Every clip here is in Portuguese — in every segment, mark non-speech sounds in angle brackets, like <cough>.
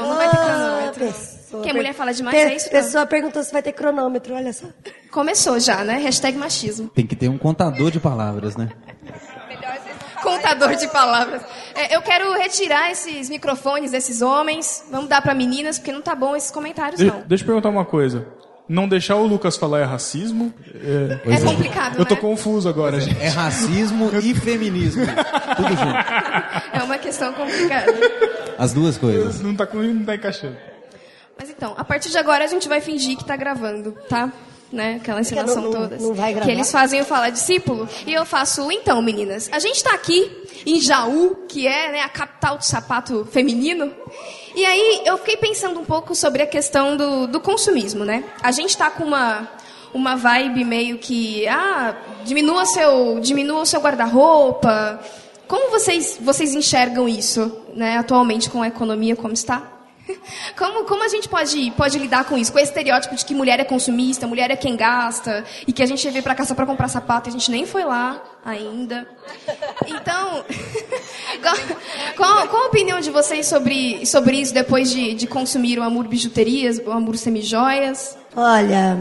Não, não vai ter Ah, cronômetro. pessoa Porque a mulher fala demais, é isso? não? pessoa perguntou se vai ter cronômetro, olha só. Começou já, né? Hashtag machismo. Tem que ter um contador de palavras, né? Contador de palavras. É, eu quero retirar esses microfones desses homens. Vamos dar pra meninas, porque não tá bom esses comentários, De- não. deixa eu perguntar uma coisa. Não deixar o Lucas falar é racismo? É, É complicado, eu tô né? confuso agora, gente. É racismo e feminismo. <laughs> Tudo junto. É questão complicada. As duas coisas. Não tá, com- não tá encaixando. Mas então, a partir de agora a gente vai fingir que tá gravando, tá? Né? Aquela encenação não- não- toda. não vai gravar? Que eles fazem eu falar discípulo e eu faço, então, meninas, a gente tá aqui em Jaú, que é né, a capital do sapato feminino. E aí eu fiquei pensando um pouco sobre a questão do, do consumismo, né? A gente tá com uma, uma vibe meio que, ah, diminua seu, diminua o seu guarda-roupa. Como vocês, vocês enxergam isso, né, atualmente com a economia como está? <laughs> Como, como a gente pode, pode lidar com isso? Com esse estereótipo de que mulher é consumista, mulher é quem gasta, e que a gente veio pra cá só pra comprar sapato e a gente nem foi lá ainda. Então, <laughs> qual, qual a opinião de vocês sobre, sobre isso depois de, de consumir o Amor Bijuterias, o Amor Semijoias? Olha,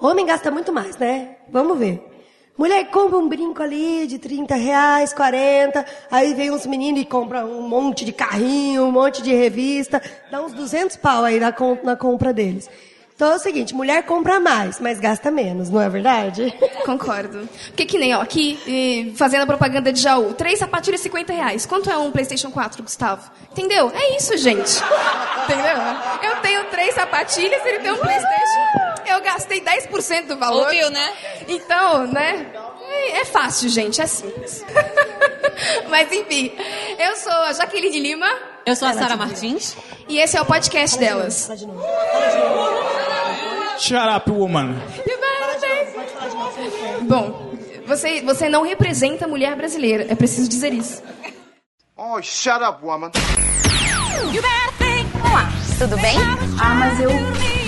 homem gasta muito mais, né? Vamos ver. Mulher compra um brinco ali de 30 reais, 40, aí vem uns meninos e compra um monte de carrinho, um monte de revista, dá uns 200 pau aí na, na compra deles. Então é o seguinte, mulher compra mais, mas gasta menos, não é verdade? <laughs> Concordo. Porque que nem, ó, aqui, fazendo a propaganda de Jaú, três sapatilhas 50 reais. Quanto é um Playstation 4, Gustavo? Entendeu? É isso, gente. Entendeu? Eu tenho três sapatilhas, ele tem um Playstation. Eu gastei 10% do valor. Ouviu, né? Então, né? É é fácil, gente, é simples. <laughs> Mas enfim, eu sou a Jaqueline Lima Eu sou a Sara Martins. e esse é o podcast delas. Fala de novo. Shut up, woman. Bom, você, você não representa a mulher brasileira, é preciso dizer isso. Oh, shut up, woman. Olá, tudo bem? Ah, mas eu,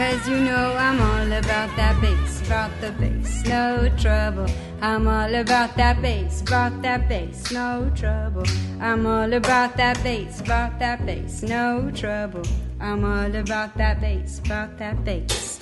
Because you know I'm all about that bass, about the bass, no trouble. I'm all about that bass, about that bass, no trouble. I'm all about that bass, about that bass, no trouble. I'm all about that bass, about that bass.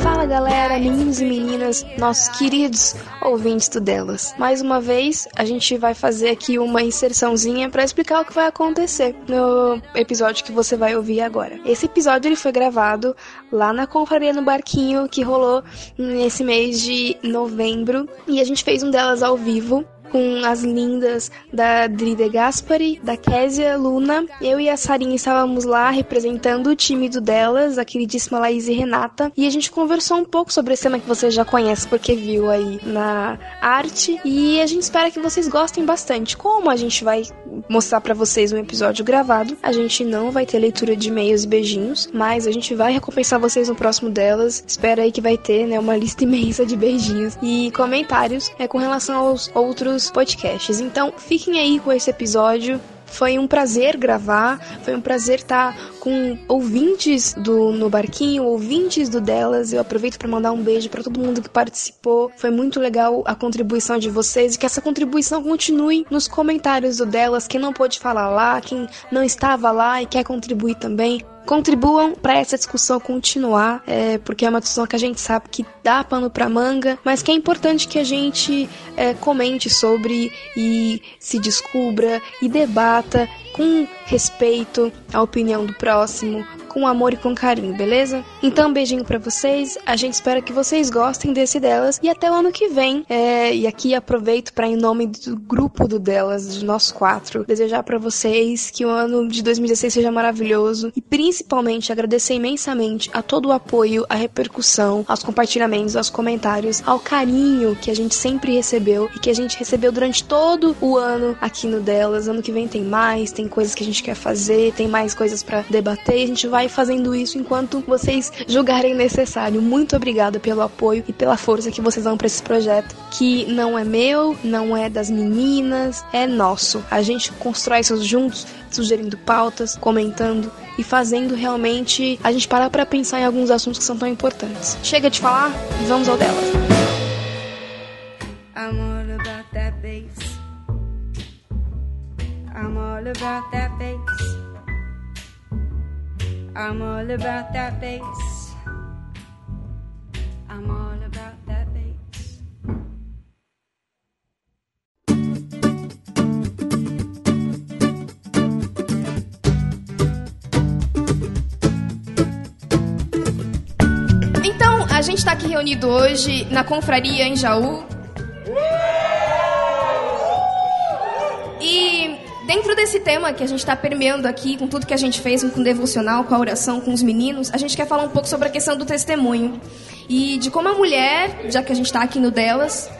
Fala galera, meninos e meninas, nossos queridos ouvintes do Delas. Mais uma vez, a gente vai fazer aqui uma inserçãozinha para explicar o que vai acontecer no episódio que você vai ouvir agora. Esse episódio ele foi gravado lá na Confraria no Barquinho que rolou nesse mês de novembro e a gente fez um delas ao vivo com as lindas da Drida Gaspari, da Késia Luna. Eu e a Sarinha estávamos lá representando o time do delas, a queridíssima Laís e Renata, e a gente conversou um pouco sobre esse tema que você já conhece porque viu aí na arte, e a gente espera que vocês gostem bastante. Como a gente vai mostrar para vocês um episódio gravado, a gente não vai ter leitura de e-mails e beijinhos, mas a gente vai recompensar vocês no próximo delas. Espera aí que vai ter, né, uma lista imensa de beijinhos e comentários é com relação aos outros podcasts. Então, fiquem aí com esse episódio. Foi um prazer gravar, foi um prazer estar com ouvintes do No Barquinho, ouvintes do Delas. Eu aproveito para mandar um beijo para todo mundo que participou. Foi muito legal a contribuição de vocês e que essa contribuição continue nos comentários do Delas. Quem não pôde falar lá, quem não estava lá e quer contribuir também, contribuam para essa discussão continuar, é, porque é uma discussão que a gente sabe que dá pano para manga, mas que é importante que a gente é, comente sobre e se descubra e debata com respeito à opinião do próximo, com amor e com carinho, beleza? Então, um beijinho pra vocês. A gente espera que vocês gostem desse delas e até o ano que vem. É, e aqui aproveito para em nome do grupo do delas, de nós quatro, desejar para vocês que o ano de 2016 seja maravilhoso e principalmente agradecer imensamente a todo o apoio, a repercussão, aos compartilhamentos, aos comentários, ao carinho que a gente sempre recebeu e que a gente recebeu durante todo o ano aqui no delas. Ano que vem tem mais, tem coisas que a gente quer fazer, tem mais coisas para debater. E a gente vai fazendo isso enquanto vocês julgarem necessário. Muito obrigada pelo apoio e pela força que vocês dão para esse projeto, que não é meu, não é das meninas, é nosso. A gente constrói isso juntos, sugerindo pautas, comentando e fazendo realmente a gente parar para pensar em alguns assuntos que são tão importantes. Chega de falar e vamos ao delas. I'm all about that bass. I'm all about that bass. I'm all about that bass. I'm all about that bass. Então, a gente está aqui reunido hoje na confraria em Jaú. E dentro desse tema que a gente está permeando aqui, com tudo que a gente fez, com o devocional, com a oração, com os meninos, a gente quer falar um pouco sobre a questão do testemunho. E de como a mulher, já que a gente está aqui no delas,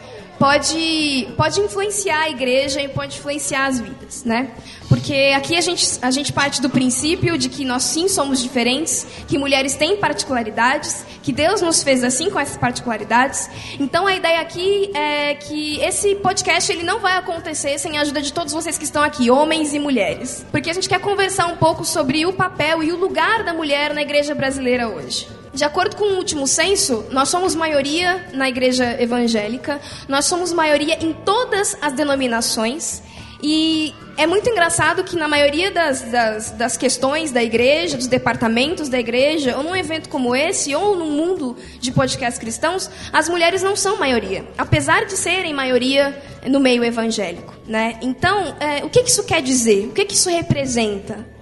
pode, pode influenciar a igreja e pode influenciar as vidas, né? Porque aqui a gente, a gente parte do princípio de que nós sim somos diferentes, que mulheres têm particularidades, que Deus nos fez assim com essas particularidades. Então a ideia aqui é que esse podcast ele não vai acontecer sem a ajuda de todos vocês que estão aqui, homens e mulheres. Porque a gente quer conversar um pouco sobre o papel e o lugar da mulher na igreja brasileira hoje. De acordo com o último censo, nós somos maioria na igreja evangélica, nós somos maioria em todas as denominações. E é muito engraçado que na maioria das, das, das, questões da igreja, dos departamentos da igreja, ou num evento como esse, ou no mundo de podcasts cristãos, as mulheres não são maioria, apesar de serem maioria no meio evangélico. Né? Então, é, o que, isso quer dizer? O que, que isso representa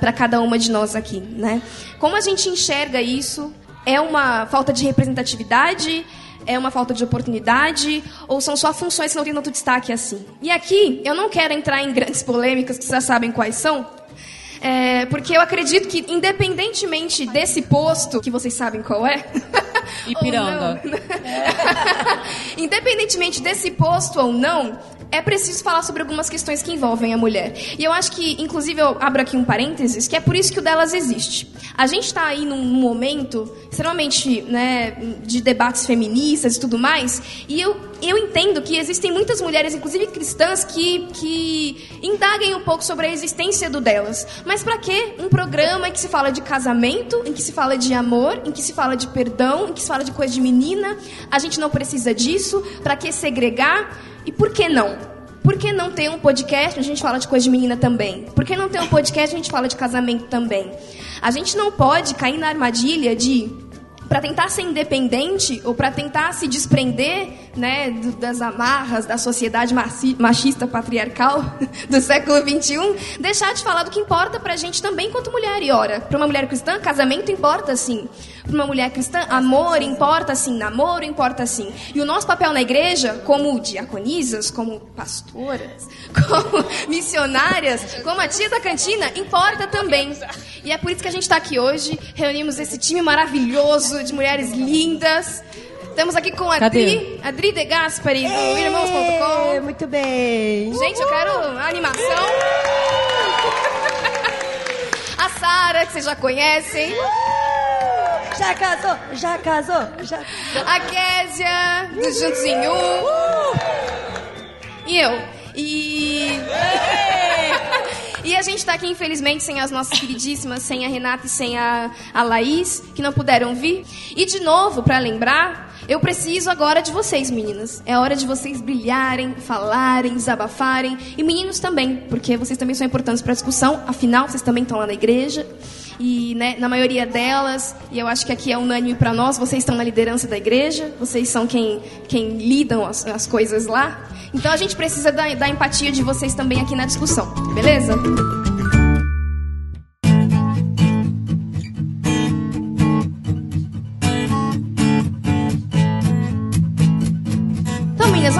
para cada uma de nós aqui? Né? Como a gente enxerga isso? É uma falta de representatividade? é uma falta de oportunidade ou são só funções que não têm tanto destaque assim. E aqui eu não quero entrar em grandes polêmicas que vocês já sabem quais são, é, porque eu acredito que independentemente desse posto que vocês sabem qual é, Ipiranga. <laughs> <laughs> independentemente desse posto ou não, é preciso falar sobre algumas questões que envolvem a mulher. E eu acho que, inclusive, eu abro aqui um parênteses, que é por isso que o delas existe. A gente está aí num momento extremamente né, de debates feministas e tudo mais, e eu, eu entendo que existem muitas mulheres, inclusive cristãs, que, que indaguem um pouco sobre a existência do delas. Mas para que um programa em que se fala de casamento, em que se fala de amor, em que se fala de perdão, em que se fala de coisa de menina? A gente não precisa disso. Para que segregar? E por que não? Por que não ter um podcast a gente fala de coisa de menina também? Por que não ter um podcast a gente fala de casamento também? A gente não pode cair na armadilha de para tentar ser independente ou para tentar se desprender né, das amarras da sociedade machista patriarcal <laughs> do século XXI, deixar de falar do que importa para a gente também quanto mulher. E ora, para uma mulher cristã, casamento importa sim. Para uma mulher cristã, amor importa sim, namoro importa sim. E o nosso papel na igreja, como diaconisas, como pastoras, <laughs> como missionárias, como a tia da cantina, importa também. E é por isso que a gente está aqui hoje, reunimos esse time maravilhoso de mulheres lindas. Estamos aqui com a Adri, Adri De Gaspari, do Irmãos.com. Muito bem. Gente, eu quero a animação. <laughs> A Sara, que vocês já conhecem. Já casou, já casou, já A Késia, do Juntos em Um. E eu. E... E a gente está aqui, infelizmente, sem as nossas queridíssimas, sem a Renata e sem a, a Laís, que não puderam vir. E, de novo, para lembrar, eu preciso agora de vocês, meninas. É hora de vocês brilharem, falarem, desabafarem. E meninos também, porque vocês também são importantes para a discussão. Afinal, vocês também estão lá na igreja e né, na maioria delas, e eu acho que aqui é unânime para nós, vocês estão na liderança da igreja, vocês são quem, quem lidam as, as coisas lá. Então a gente precisa da, da empatia de vocês também aqui na discussão, beleza? Então,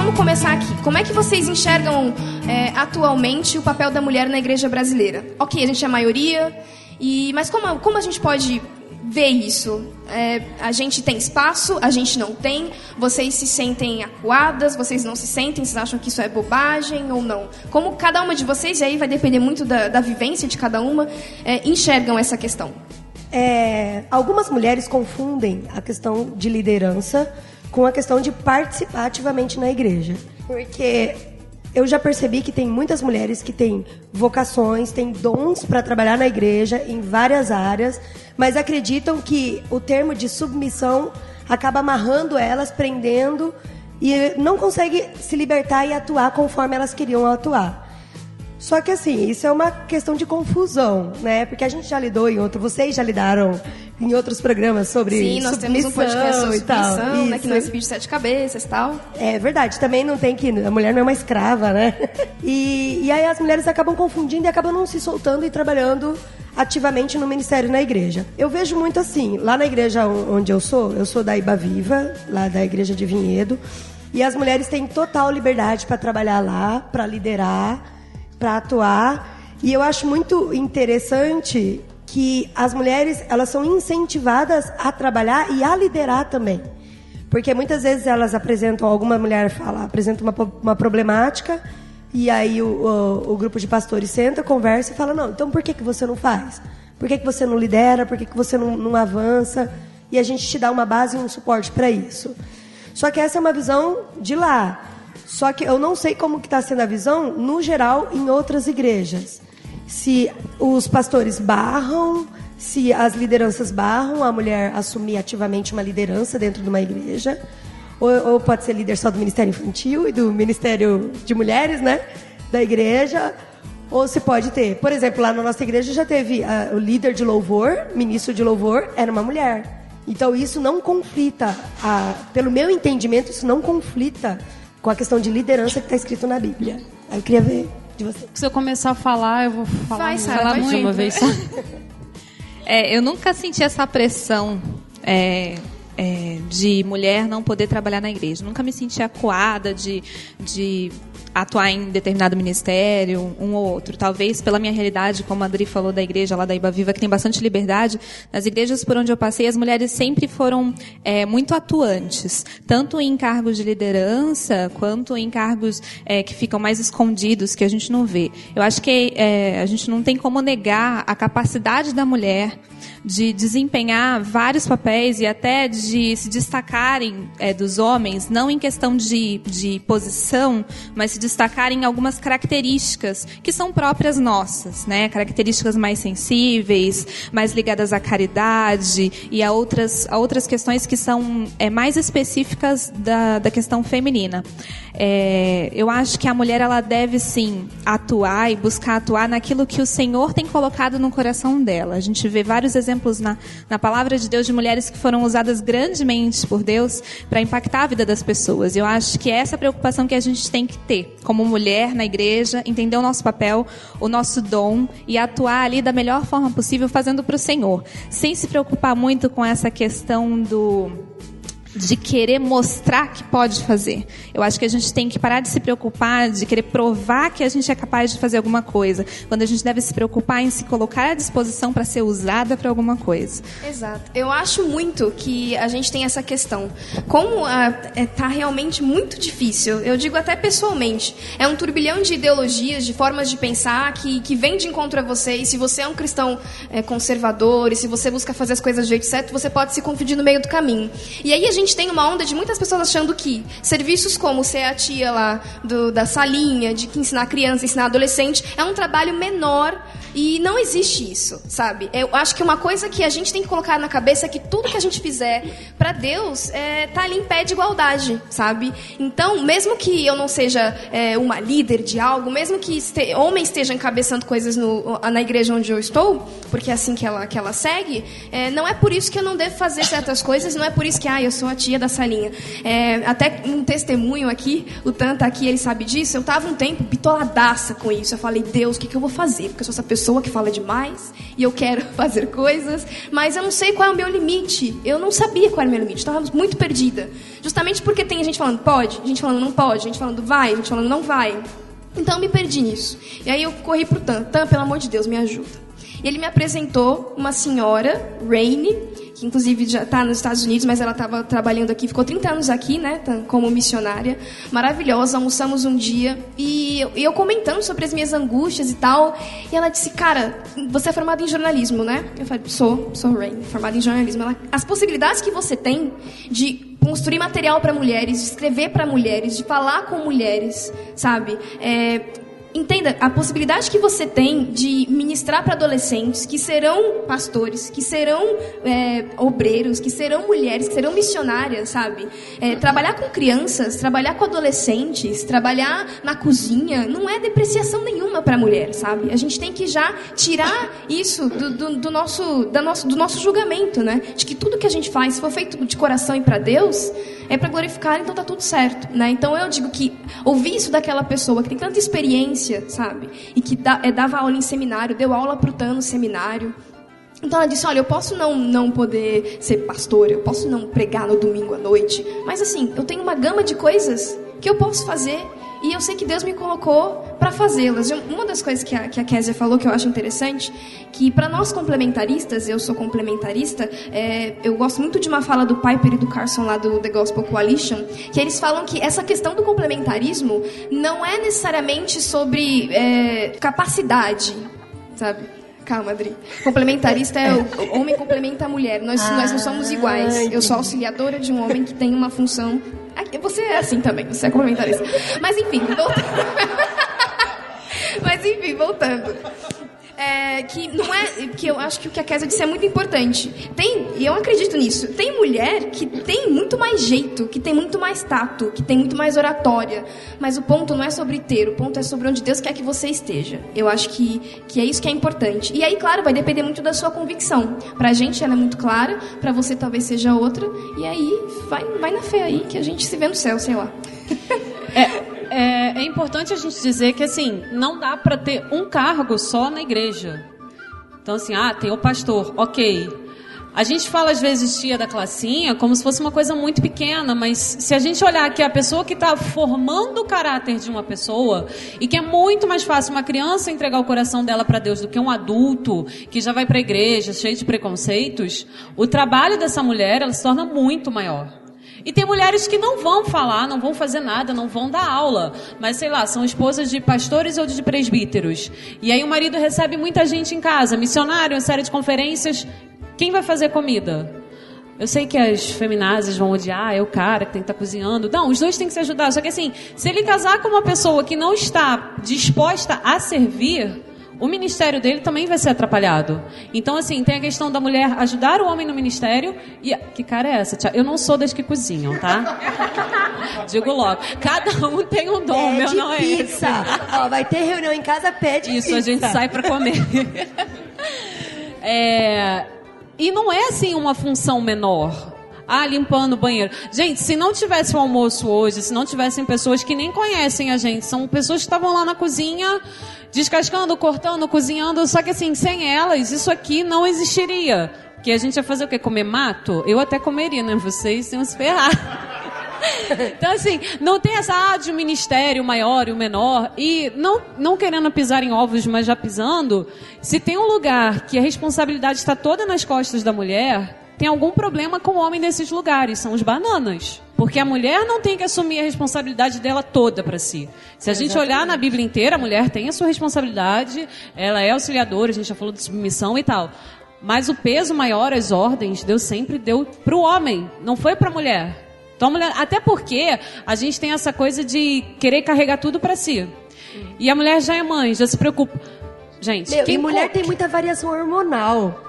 vamos começar aqui. Como é que vocês enxergam é, atualmente o papel da mulher na igreja brasileira? Ok, a gente é a maioria, e, mas como, como a gente pode ver isso? É, a gente tem espaço, a gente não tem. Vocês se sentem acuadas, vocês não se sentem, vocês acham que isso é bobagem ou não? Como cada uma de vocês, e aí vai depender muito da, da vivência de cada uma, é, enxergam essa questão? É, algumas mulheres confundem a questão de liderança com a questão de participar ativamente na igreja. Porque eu já percebi que tem muitas mulheres que têm vocações, têm dons para trabalhar na igreja em várias áreas, mas acreditam que o termo de submissão acaba amarrando elas, prendendo e não consegue se libertar e atuar conforme elas queriam atuar. Só que assim, isso é uma questão de confusão, né? Porque a gente já lidou em outro, vocês já lidaram em outros programas sobre Sim, nós temos um podcast sobre submissão, né, que não é esse vídeo de sete cabeças e tal. É verdade, também não tem que. A mulher não é uma escrava, né? E, e aí as mulheres acabam confundindo e acabam não se soltando e trabalhando ativamente no ministério na igreja. Eu vejo muito assim, lá na igreja onde eu sou, eu sou da Iba Viva, lá da igreja de Vinhedo, e as mulheres têm total liberdade para trabalhar lá, para liderar, para atuar. E eu acho muito interessante que as mulheres elas são incentivadas a trabalhar e a liderar também. Porque muitas vezes elas apresentam, alguma mulher fala, apresenta uma, uma problemática, e aí o, o, o, grupo de pastores senta, conversa e fala, não, então por que, que você não faz? Por que, que você não lidera? Por que, que você não, não avança? E a gente te dá uma base e um suporte para isso. Só que essa é uma visão de lá. Só que eu não sei como que está sendo a visão, no geral, em outras igrejas. Se os pastores barram, se as lideranças barram a mulher assumir ativamente uma liderança dentro de uma igreja, ou, ou pode ser líder só do Ministério Infantil e do Ministério de Mulheres, né? Da igreja, ou se pode ter. Por exemplo, lá na nossa igreja já teve uh, o líder de louvor, ministro de louvor, era uma mulher. Então isso não conflita, uh, pelo meu entendimento, isso não conflita com a questão de liderança que está escrito na Bíblia. Aí eu queria ver de você. Se eu começar a falar, eu vou falar, vai, Sarah, falar vai muito. uma vez <laughs> é, eu nunca senti essa pressão é, é, de mulher não poder trabalhar na igreja. Nunca me senti acuada de, de atuar em determinado ministério, um ou outro. Talvez pela minha realidade, como a Adri falou da igreja lá da Iba Viva, que tem bastante liberdade, nas igrejas por onde eu passei, as mulheres sempre foram é, muito atuantes, tanto em cargos de liderança, quanto em cargos é, que ficam mais escondidos, que a gente não vê. Eu acho que é, a gente não tem como negar a capacidade da mulher de desempenhar vários papéis e até de se destacarem é, dos homens, não em questão de, de posição, mas se destacarem algumas características que são próprias nossas, né? Características mais sensíveis, mais ligadas à caridade e a outras, a outras questões que são é, mais específicas da, da questão feminina. É, eu acho que a mulher ela deve sim atuar e buscar atuar naquilo que o Senhor tem colocado no coração dela. A gente vê vários exemplos na, na palavra de Deus de mulheres que foram usadas grandemente por Deus para impactar a vida das pessoas. Eu acho que é essa preocupação que a gente tem que ter como mulher na igreja, entender o nosso papel, o nosso dom e atuar ali da melhor forma possível, fazendo para o Senhor, sem se preocupar muito com essa questão do de querer mostrar que pode fazer. Eu acho que a gente tem que parar de se preocupar, de querer provar que a gente é capaz de fazer alguma coisa, quando a gente deve se preocupar em se colocar à disposição para ser usada para alguma coisa. Exato. Eu acho muito que a gente tem essa questão. Como está é, tá realmente muito difícil, eu digo até pessoalmente, é um turbilhão de ideologias, de formas de pensar que, que vem de encontro a você, e se você é um cristão é, conservador, e se você busca fazer as coisas do jeito certo, você pode se confundir no meio do caminho. E aí a gente gente tem uma onda de muitas pessoas achando que serviços como ser a tia lá do, da salinha, de que ensinar criança, ensinar adolescente, é um trabalho menor e não existe isso, sabe? Eu acho que uma coisa que a gente tem que colocar na cabeça é que tudo que a gente fizer para Deus é, tá ali em pé de igualdade, sabe? Então, mesmo que eu não seja é, uma líder de algo, mesmo que este, homem esteja encabeçando coisas no, na igreja onde eu estou, porque é assim que ela, que ela segue, é, não é por isso que eu não devo fazer certas coisas, não é por isso que, ah, eu sou a tia da salinha. É, até um testemunho aqui, o Tanta aqui, ele sabe disso, eu tava um tempo bitoladaça com isso. Eu falei, Deus, o que, que eu vou fazer? Porque eu sou essa pessoa pessoa que fala demais e eu quero <laughs> fazer coisas, mas eu não sei qual é o meu limite. Eu não sabia qual era o meu limite, estava muito perdida. Justamente porque tem gente falando pode, gente falando não pode, gente falando vai, gente falando não vai. Então eu me perdi nisso. E aí eu corri pro Tan. Tan, pelo amor de Deus, me ajuda. E ele me apresentou uma senhora, Rainy, que inclusive já está nos Estados Unidos, mas ela estava trabalhando aqui, ficou 30 anos aqui, né, Tan, como missionária. Maravilhosa, almoçamos um dia e eu, eu comentando sobre as minhas angústias e tal. E ela disse, cara, você é formada em jornalismo, né? Eu falei, sou, sou Rainy, formada em jornalismo. Ela, as possibilidades que você tem de construir material para mulheres, de escrever para mulheres, de falar com mulheres, sabe? É, entenda a possibilidade que você tem de ministrar para adolescentes que serão pastores, que serão é, obreiros, que serão mulheres, que serão missionárias, sabe? É, trabalhar com crianças, trabalhar com adolescentes, trabalhar na cozinha, não é depreciação nenhuma para a mulher, sabe? A gente tem que já tirar isso do, do, do nosso, da nosso, do nosso julgamento, né? De que tudo que a gente faz, se for feito de coração e para Deus, é para glorificar, então tá tudo certo, né? Então eu digo que ouvir isso daquela pessoa que tem tanta experiência, sabe? E que é, dava aula em seminário, deu aula pro Tan no seminário. Então ela disse: Olha, eu posso não, não poder ser pastora, eu posso não pregar no domingo à noite, mas assim, eu tenho uma gama de coisas que eu posso fazer e eu sei que Deus me colocou para fazê-las. Uma das coisas que a, que a Kézia falou que eu acho interessante, que para nós complementaristas, eu sou complementarista, é, eu gosto muito de uma fala do Piper e do Carson lá do The Gospel Coalition, que eles falam que essa questão do complementarismo não é necessariamente sobre é, capacidade, sabe? Calma, Adri. Complementarista é o, homem complementa a mulher. Nós, ah, nós não somos iguais. Eu sou auxiliadora de um homem que tem uma função. Você é assim também, você é complementarista. <laughs> Mas enfim, voltando. Mas enfim, voltando é, que não é que eu acho que o que a Kézia disse é muito importante. Tem, e eu acredito nisso. Tem mulher que tem muito mais jeito, que tem muito mais tato, que tem muito mais oratória. Mas o ponto não é sobre ter, o ponto é sobre onde Deus quer que você esteja. Eu acho que, que é isso que é importante. E aí, claro, vai depender muito da sua convicção. Pra gente ela é muito clara, pra você talvez seja outra. E aí, vai, vai na fé aí que a gente se vê no céu, sei lá. É, é, é importante a gente dizer que assim não dá para ter um cargo só na igreja. Então assim, ah, tem o pastor, ok. A gente fala às vezes tia da classinha como se fosse uma coisa muito pequena, mas se a gente olhar que a pessoa que está formando o caráter de uma pessoa e que é muito mais fácil uma criança entregar o coração dela para Deus do que um adulto que já vai para a igreja cheio de preconceitos, o trabalho dessa mulher ela se torna muito maior. E tem mulheres que não vão falar, não vão fazer nada, não vão dar aula. Mas, sei lá, são esposas de pastores ou de presbíteros. E aí o marido recebe muita gente em casa, missionário, série de conferências. Quem vai fazer comida? Eu sei que as feminazes vão odiar, é o cara que tem que estar tá cozinhando. Não, os dois têm que se ajudar. Só que assim, se ele casar com uma pessoa que não está disposta a servir, o ministério dele também vai ser atrapalhado. Então, assim, tem a questão da mulher ajudar o homem no ministério. E. Que cara é essa, Tia? Eu não sou das que cozinham, tá? <laughs> Digo logo. Cada um tem um dom, pede meu não é pizza. esse. Ó, vai ter reunião em casa, pede Isso, pizza. a gente sai para comer. <laughs> é. E não é assim uma função menor. Ah, limpando o banheiro. Gente, se não tivesse o um almoço hoje, se não tivessem pessoas que nem conhecem a gente, são pessoas que estavam lá na cozinha descascando, cortando, cozinhando, só que assim, sem elas, isso aqui não existiria. Que a gente ia fazer o quê? Comer mato? Eu até comeria, né? Vocês iam se ferrar. <laughs> Então, assim, não tem essa ah, de um ministério maior e o menor. E não, não querendo pisar em ovos, mas já pisando, se tem um lugar que a responsabilidade está toda nas costas da mulher, tem algum problema com o homem nesses lugares, são os bananas. Porque a mulher não tem que assumir a responsabilidade dela toda para si. Se a gente Exatamente. olhar na Bíblia inteira, a mulher tem a sua responsabilidade, ela é auxiliadora, a gente já falou de submissão e tal. Mas o peso maior, as ordens, Deus sempre deu para o homem, não foi para a mulher. Então, a mulher, até porque a gente tem essa coisa de querer carregar tudo para si. E a mulher já é mãe, já se preocupa. Gente, Meu, quem e mulher tem muita variação hormonal.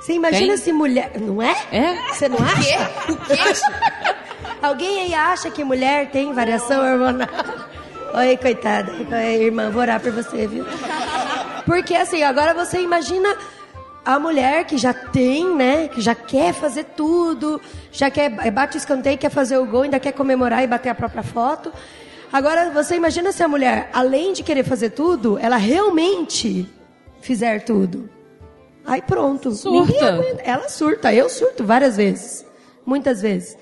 Você imagina Tem? se mulher. Não é? É? Você não acha? O quê? <laughs> Alguém aí acha que mulher tem variação hormonal? Oi, coitada. Oi, irmã, vou orar por você, viu? Porque assim, agora você imagina a mulher que já tem, né? Que já quer fazer tudo, já quer bate o escanteio, quer fazer o gol, ainda quer comemorar e bater a própria foto. Agora você imagina se a mulher, além de querer fazer tudo, ela realmente fizer tudo. Aí pronto. Surta. Ela surta, eu surto várias vezes. Muitas vezes.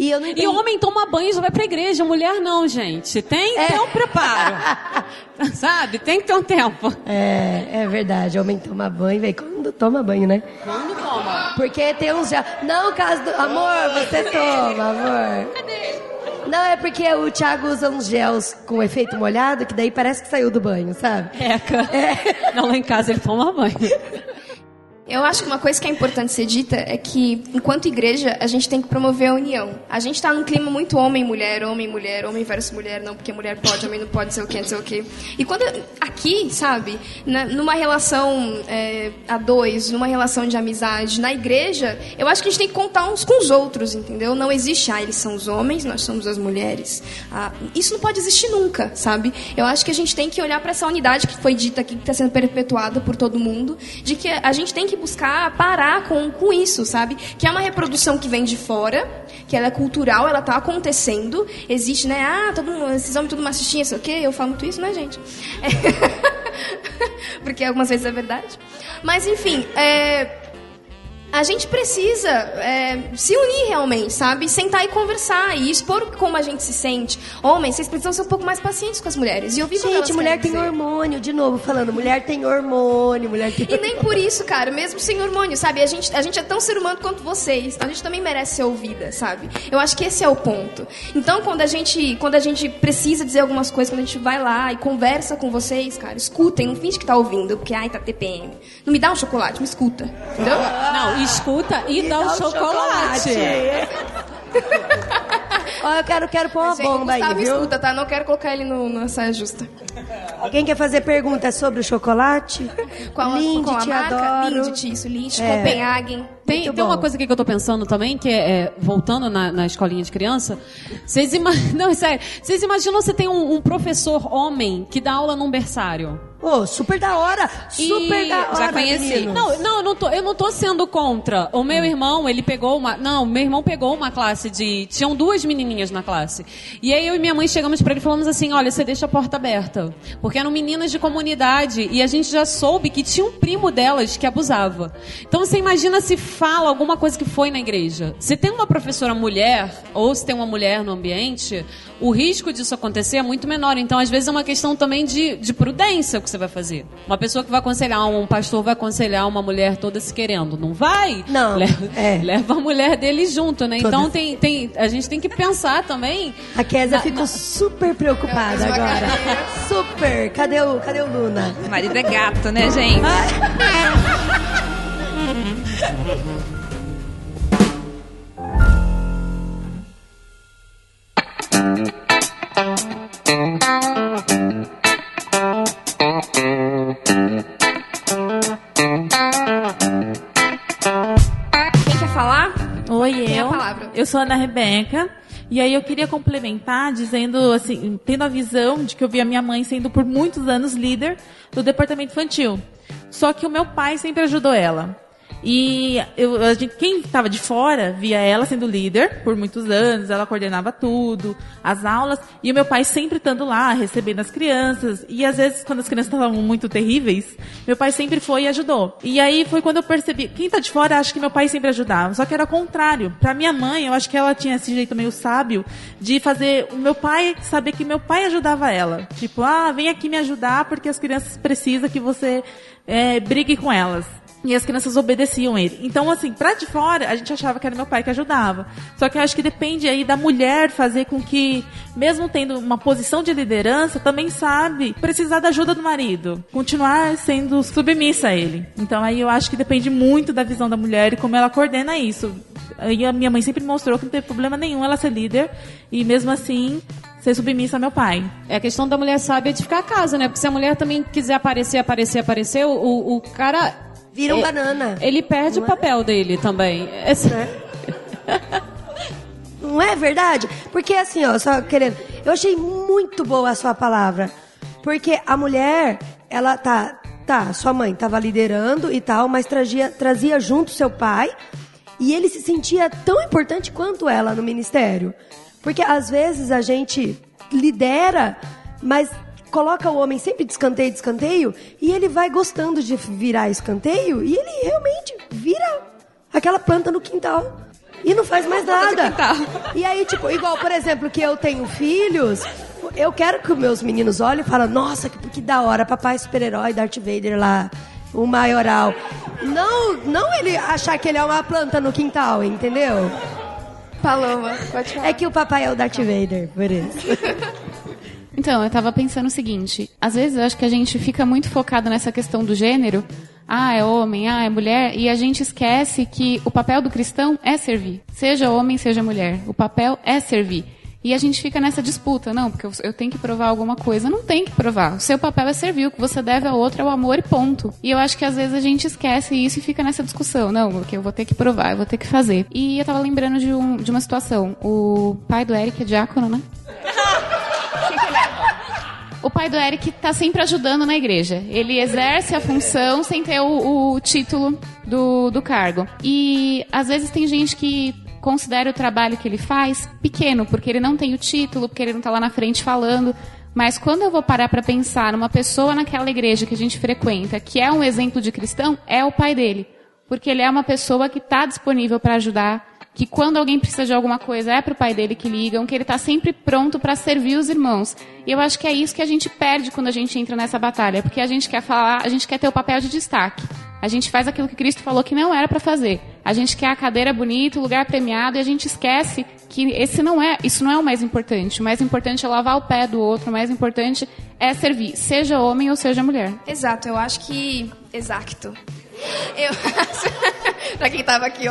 E eu não E homem toma banho e já vai pra igreja. Mulher não, gente. Tem que ter um preparo. <laughs> Sabe? Tem que ter um tempo. É, é verdade. Homem toma banho, velho. Quando toma banho, né? Quando toma? Porque tem uns já. Não, caso do. Amor, você toma, amor. Não, é porque o Thiago usa uns gels com efeito molhado, que daí parece que saiu do banho, sabe? Eca. <laughs> Não, lá em casa ele toma banho. <laughs> Eu acho que uma coisa que é importante ser dita é que, enquanto igreja, a gente tem que promover a união. A gente está num clima muito homem-mulher, homem-mulher, homem versus mulher, não porque mulher pode, homem não pode, sei o quê, não sei o quê. E quando, aqui, sabe, na- numa relação é, a dois, numa relação de amizade, na igreja, eu acho que a gente tem que contar uns com os outros, entendeu? Não existe, ah, eles são os homens, nós somos as mulheres. Ah, isso não pode existir nunca, sabe? Eu acho que a gente tem que olhar para essa unidade que foi dita aqui, que está sendo perpetuada por todo mundo, de que a gente tem que buscar parar com, com isso, sabe? Que é uma reprodução que vem de fora, que ela é cultural, ela está acontecendo, existe, né? Ah, todo mundo, esses homens tudo machistinha, sei o quê, eu falo muito isso, né, gente? <laughs> Porque algumas vezes é verdade. Mas, enfim, é, a gente precisa é, se unir realmente, sabe? Sentar e conversar e expor como a gente se sente. Homens, vocês precisam ser um pouco mais pacientes com as mulheres e ouvir Gente, mulher tem dizer. hormônio, de novo falando, mulher tem hormônio, mulher tem E nem por isso, cara, mesmo sem hormônio, sabe? A gente, a gente é tão ser humano quanto vocês. A gente também merece ser ouvida, sabe? Eu acho que esse é o ponto. Então, quando a gente, quando a gente precisa dizer algumas coisas, quando a gente vai lá e conversa com vocês, cara, escutem, não finge que tá ouvindo, porque ai, tá TPM. Não me dá um chocolate, me escuta. Entendeu? Não, escuta e, dá, o chocolate. <laughs> Ó, eu quero, quero pôr uma bomba aí, viu? escuta, tá? Não quero colocar ele no, na saia justa. Alguém quer fazer pergunta sobre o chocolate? <laughs> Qual, Lindy, qual a te marca? adoro. Lindy, isso, Lindy, É. Copenhagen. Tem, Muito tem uma coisa aqui que eu tô pensando também, que é, é, voltando na, na escolinha de criança, vocês imaginam, <laughs> não, é sério, vocês imaginam você tem um, um professor homem que dá aula num berçário? Ô, super da hora! Super E- da hora, já conheci. meninos. Não, não, eu não tô, eu não tô sendo contra. O meu irmão, ele pegou uma, não, meu irmão pegou uma classe de, tinham duas menininhas na classe. E aí eu e minha mãe chegamos pra ele e falamos assim, olha, você deixa a porta aberta, porque eram meninas de comunidade e a gente já soube que tinha um primo delas que abusava. Então você imagina se fala alguma coisa que foi na igreja. Se tem uma professora mulher ou se tem uma mulher no ambiente, o risco disso acontecer é muito menor. Então, às vezes, é uma questão também de, de prudência o que você vai fazer. Uma pessoa que vai aconselhar, um pastor vai aconselhar uma mulher toda se querendo. Não vai? Não, Leva, é. <laughs> leva a mulher dele junto, né? Então, tem, tem, a gente tem que pensar também. A Kézia Na- ficou na- super preocupada agora. Super! Cadê o, cadê o Luna? O marido é gato, né, gente? <laughs> eu. palavra. Eu sou a Ana Rebeca. E aí eu queria complementar dizendo assim, tendo a visão de que eu vi a minha mãe sendo por muitos anos líder do departamento infantil. Só que o meu pai sempre ajudou ela. E eu, a gente, quem estava de fora via ela sendo líder por muitos anos, ela coordenava tudo, as aulas, e o meu pai sempre estando lá, recebendo as crianças. E às vezes, quando as crianças estavam muito terríveis, meu pai sempre foi e ajudou. E aí foi quando eu percebi, quem está de fora acha que meu pai sempre ajudava, só que era o contrário. Para minha mãe, eu acho que ela tinha esse jeito meio sábio de fazer o meu pai saber que meu pai ajudava ela. Tipo, ah, vem aqui me ajudar porque as crianças precisam que você é, brigue com elas. E as crianças obedeciam ele. Então, assim, pra de fora, a gente achava que era meu pai que ajudava. Só que eu acho que depende aí da mulher fazer com que, mesmo tendo uma posição de liderança, também sabe precisar da ajuda do marido. Continuar sendo submissa a ele. Então, aí eu acho que depende muito da visão da mulher e como ela coordena isso. Aí a minha mãe sempre mostrou que não teve problema nenhum ela ser líder. E mesmo assim, ser submissa ao meu pai. É a questão da mulher sábia de ficar a casa, né? Porque se a mulher também quiser aparecer, aparecer, aparecer, o, o cara. Vira um é- banana. Ele perde o papel dele também. Essa- Não é verdade? Porque assim, ó, só querendo. Eu achei muito boa a sua palavra. Porque a mulher, ela tá. Tá, sua mãe tava liderando e tal, mas trazia, trazia junto seu pai. E ele se sentia tão importante quanto ela no ministério. Porque às vezes a gente lidera, mas coloca o homem sempre de escanteio, de escanteio, e ele vai gostando de virar escanteio, e ele realmente vira aquela planta no quintal. E não faz mais nada. E aí, tipo, igual, por exemplo, que eu tenho filhos, eu quero que os meus meninos olhem e falem, nossa, que, que da hora, papai super-herói, Darth Vader lá, o maioral. Não, não ele achar que ele é uma planta no quintal, entendeu? Paloma, pode falar. É que o papai é o Darth Vader, por isso. <laughs> Então, eu tava pensando o seguinte: às vezes eu acho que a gente fica muito focado nessa questão do gênero. Ah, é homem, ah, é mulher, e a gente esquece que o papel do cristão é servir. Seja homem, seja mulher. O papel é servir. E a gente fica nessa disputa, não, porque eu, tenho que provar alguma coisa. Não tem que provar. O seu papel é servir, o que você deve ao outro é o amor e ponto. E eu acho que às vezes a gente esquece isso e fica nessa discussão. Não, porque eu vou ter que provar, eu vou ter que fazer. E eu tava lembrando de, um, de uma situação. O pai do Eric é diácono, né? <laughs> O pai do Eric tá sempre ajudando na igreja. Ele exerce a função sem ter o, o título do, do cargo. E às vezes tem gente que considera o trabalho que ele faz pequeno, porque ele não tem o título, porque ele não tá lá na frente falando. Mas quando eu vou parar para pensar numa pessoa naquela igreja que a gente frequenta, que é um exemplo de cristão, é o pai dele. Porque ele é uma pessoa que está disponível para ajudar, que quando alguém precisa de alguma coisa é para o pai dele que ligam, que ele está sempre pronto para servir os irmãos. E eu acho que é isso que a gente perde quando a gente entra nessa batalha, porque a gente quer falar, a gente quer ter o papel de destaque. A gente faz aquilo que Cristo falou que não era para fazer. A gente quer a cadeira bonita, o lugar premiado e a gente esquece que esse não é, isso não é o mais importante. O mais importante é lavar o pé do outro, o mais importante é servir, seja homem ou seja mulher. Exato, eu acho que. Exato. Eu <laughs> <laughs> pra quem tava aqui.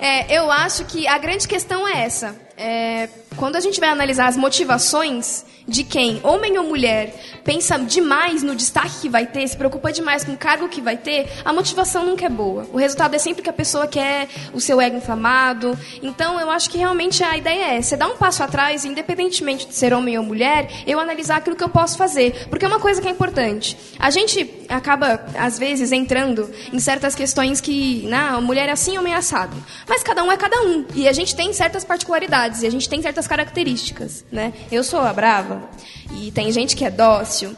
É, eu acho que a grande questão é essa. É, quando a gente vai analisar as motivações de quem, homem ou mulher, pensa demais no destaque que vai ter, se preocupa demais com o cargo que vai ter, a motivação nunca é boa. O resultado é sempre que a pessoa quer o seu ego inflamado. Então, eu acho que realmente a ideia é você dar um passo atrás, independentemente de ser homem ou mulher, eu analisar aquilo que eu posso fazer. Porque é uma coisa que é importante. A gente acaba, às vezes, entrando em certas questões que, não, mulher é assim, homem é assado. Mas cada um é cada um. E a gente tem certas particularidades, e a gente tem certas características, né? Eu sou a brava, e tem gente que é dócil.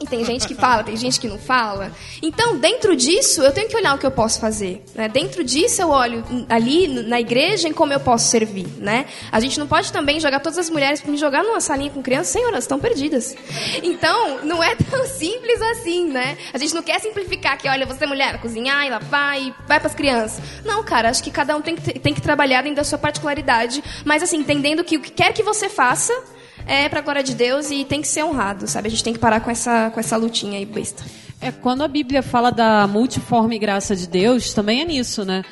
E tem gente que fala, tem gente que não fala. Então, dentro disso, eu tenho que olhar o que eu posso fazer. Né? Dentro disso, eu olho ali na igreja em como eu posso servir. Né? A gente não pode também jogar todas as mulheres para me jogar numa salinha com crianças, senhor, elas estão perdidas. Então, não é tão <laughs> simples assim, né? A gente não quer simplificar que, olha, você é mulher, cozinhar e lavar e vai para as crianças. Não, cara, acho que cada um tem que, tem que trabalhar dentro da sua particularidade, mas assim, entendendo que o que quer que você faça é pra glória de Deus e tem que ser honrado, sabe? A gente tem que parar com essa, com essa lutinha aí besta. É, quando a Bíblia fala da multiforme graça de Deus, também é nisso, né?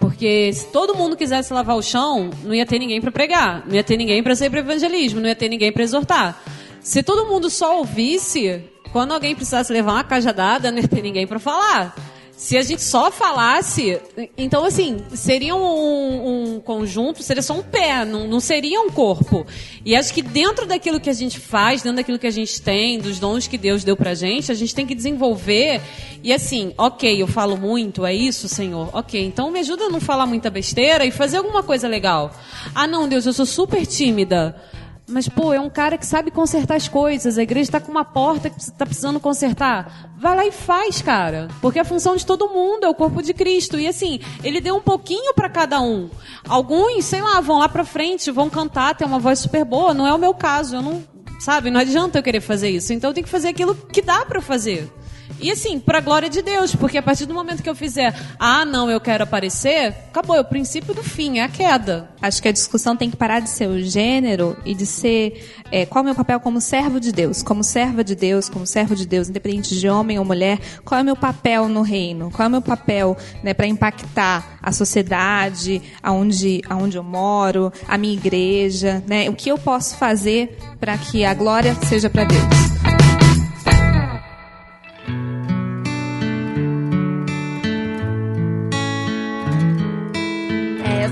Porque se todo mundo quisesse lavar o chão, não ia ter ninguém para pregar, não ia ter ninguém para ser para evangelismo, não ia ter ninguém para exortar. Se todo mundo só ouvisse, quando alguém precisasse levar uma cajadada, <laughs> não ia ter ninguém para falar. Se a gente só falasse, então assim, seria um, um conjunto, seria só um pé, não, não, seria um corpo. E acho que dentro daquilo que a gente faz, dentro daquilo que a gente tem, dos dons que Deus deu pra gente, a gente tem que desenvolver. E assim, ok, eu falo muito, é isso, Senhor? Ok, então me ajuda a não falar muita besteira e fazer alguma coisa legal. Ah, não, Deus, eu sou super tímida. Mas, pô, é um cara que sabe consertar as coisas. A igreja está com uma porta que está precisando consertar. Vai lá e faz, cara. Porque a função de todo mundo é o corpo de Cristo. E assim, ele deu um pouquinho para cada um. Alguns, sei lá, vão lá para frente, vão cantar, tem uma voz super boa. Não é o meu caso. Eu não, sabe, não adianta eu querer fazer isso. Então eu tenho que fazer aquilo que dá para fazer. E assim, para glória de Deus, porque a partir do momento que eu fizer, ah, não, eu quero aparecer, acabou, é o princípio do fim, é a queda. Acho que a discussão tem que parar de ser o gênero e de ser é, qual é o meu papel como servo de Deus, como serva de Deus, como servo de Deus, independente de homem ou mulher, qual é o meu papel no reino, qual é o meu papel né, para impactar a sociedade, aonde, aonde eu moro, a minha igreja, né, o que eu posso fazer para que a glória seja para Deus.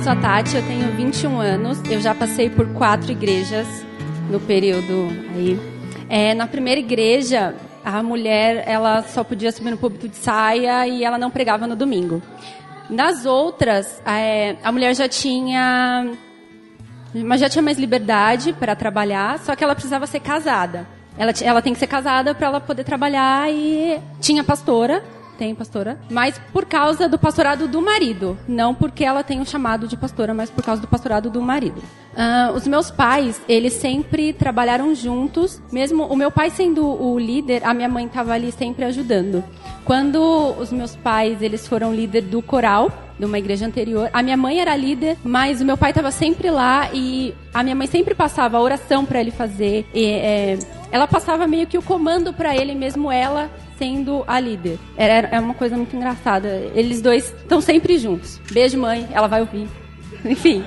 Sou a Tati, eu tenho 21 anos. Eu já passei por quatro igrejas no período aí. É, na primeira igreja, a mulher ela só podia subir no púlpito de saia e ela não pregava no domingo. Nas outras, é, a mulher já tinha, mas já tinha mais liberdade para trabalhar, só que ela precisava ser casada. Ela, ela tem que ser casada para ela poder trabalhar e tinha pastora, tem pastora, mas por causa do pastorado do marido, não porque ela tem o chamado de pastora, mas por causa do pastorado do marido. Ah, os meus pais, eles sempre trabalharam juntos, mesmo o meu pai sendo o líder, a minha mãe estava ali sempre ajudando. Quando os meus pais, eles foram líder do coral, de uma igreja anterior, a minha mãe era líder, mas o meu pai estava sempre lá e a minha mãe sempre passava a oração para ele fazer. E, é, ela passava meio que o comando para ele, mesmo ela sendo a líder. Era, é uma coisa muito engraçada. Eles dois estão sempre juntos. Beijo, mãe. Ela vai ouvir. <laughs> Enfim.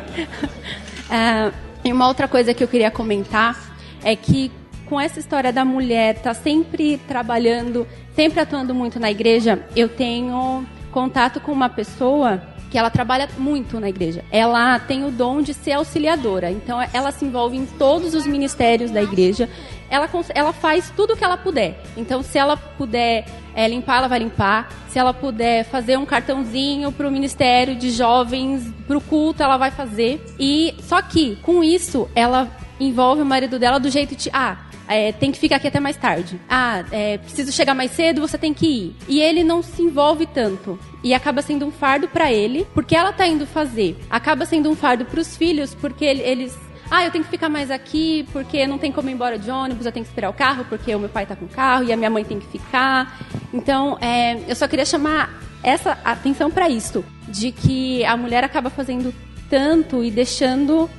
Ah, <laughs> e uma outra coisa que eu queria comentar é que com essa história da mulher estar sempre trabalhando, sempre atuando muito na igreja, eu tenho contato com uma pessoa que ela trabalha muito na igreja. Ela tem o dom de ser auxiliadora, então ela se envolve em todos os ministérios da igreja. Ela, ela faz tudo o que ela puder. Então, se ela puder é, limpar, ela vai limpar. Se ela puder fazer um cartãozinho para o Ministério de Jovens, para o culto, ela vai fazer. E só que, com isso, ela envolve o marido dela do jeito de. Ah, é, tem que ficar aqui até mais tarde. Ah, é, preciso chegar mais cedo, você tem que ir. E ele não se envolve tanto. E acaba sendo um fardo pra ele, porque ela tá indo fazer. Acaba sendo um fardo pros filhos, porque ele- eles. Ah, eu tenho que ficar mais aqui, porque não tem como ir embora de ônibus, eu tenho que esperar o carro, porque o meu pai tá com o carro e a minha mãe tem que ficar. Então, é, eu só queria chamar essa atenção pra isso, de que a mulher acaba fazendo tanto e deixando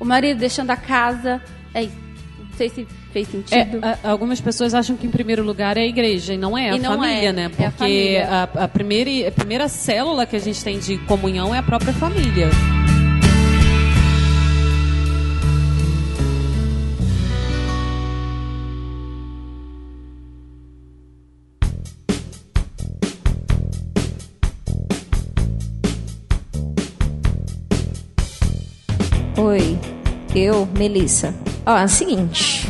o marido, deixando a casa. É, não sei se fez sentido. É, a- algumas pessoas acham que em primeiro lugar é a igreja e não é a E não família, é, né? é a Porque família. a, a primeira, a primeira célula que a gente tem de comunhão é a própria família. Oi, eu, Melissa. Ó, é o seguinte.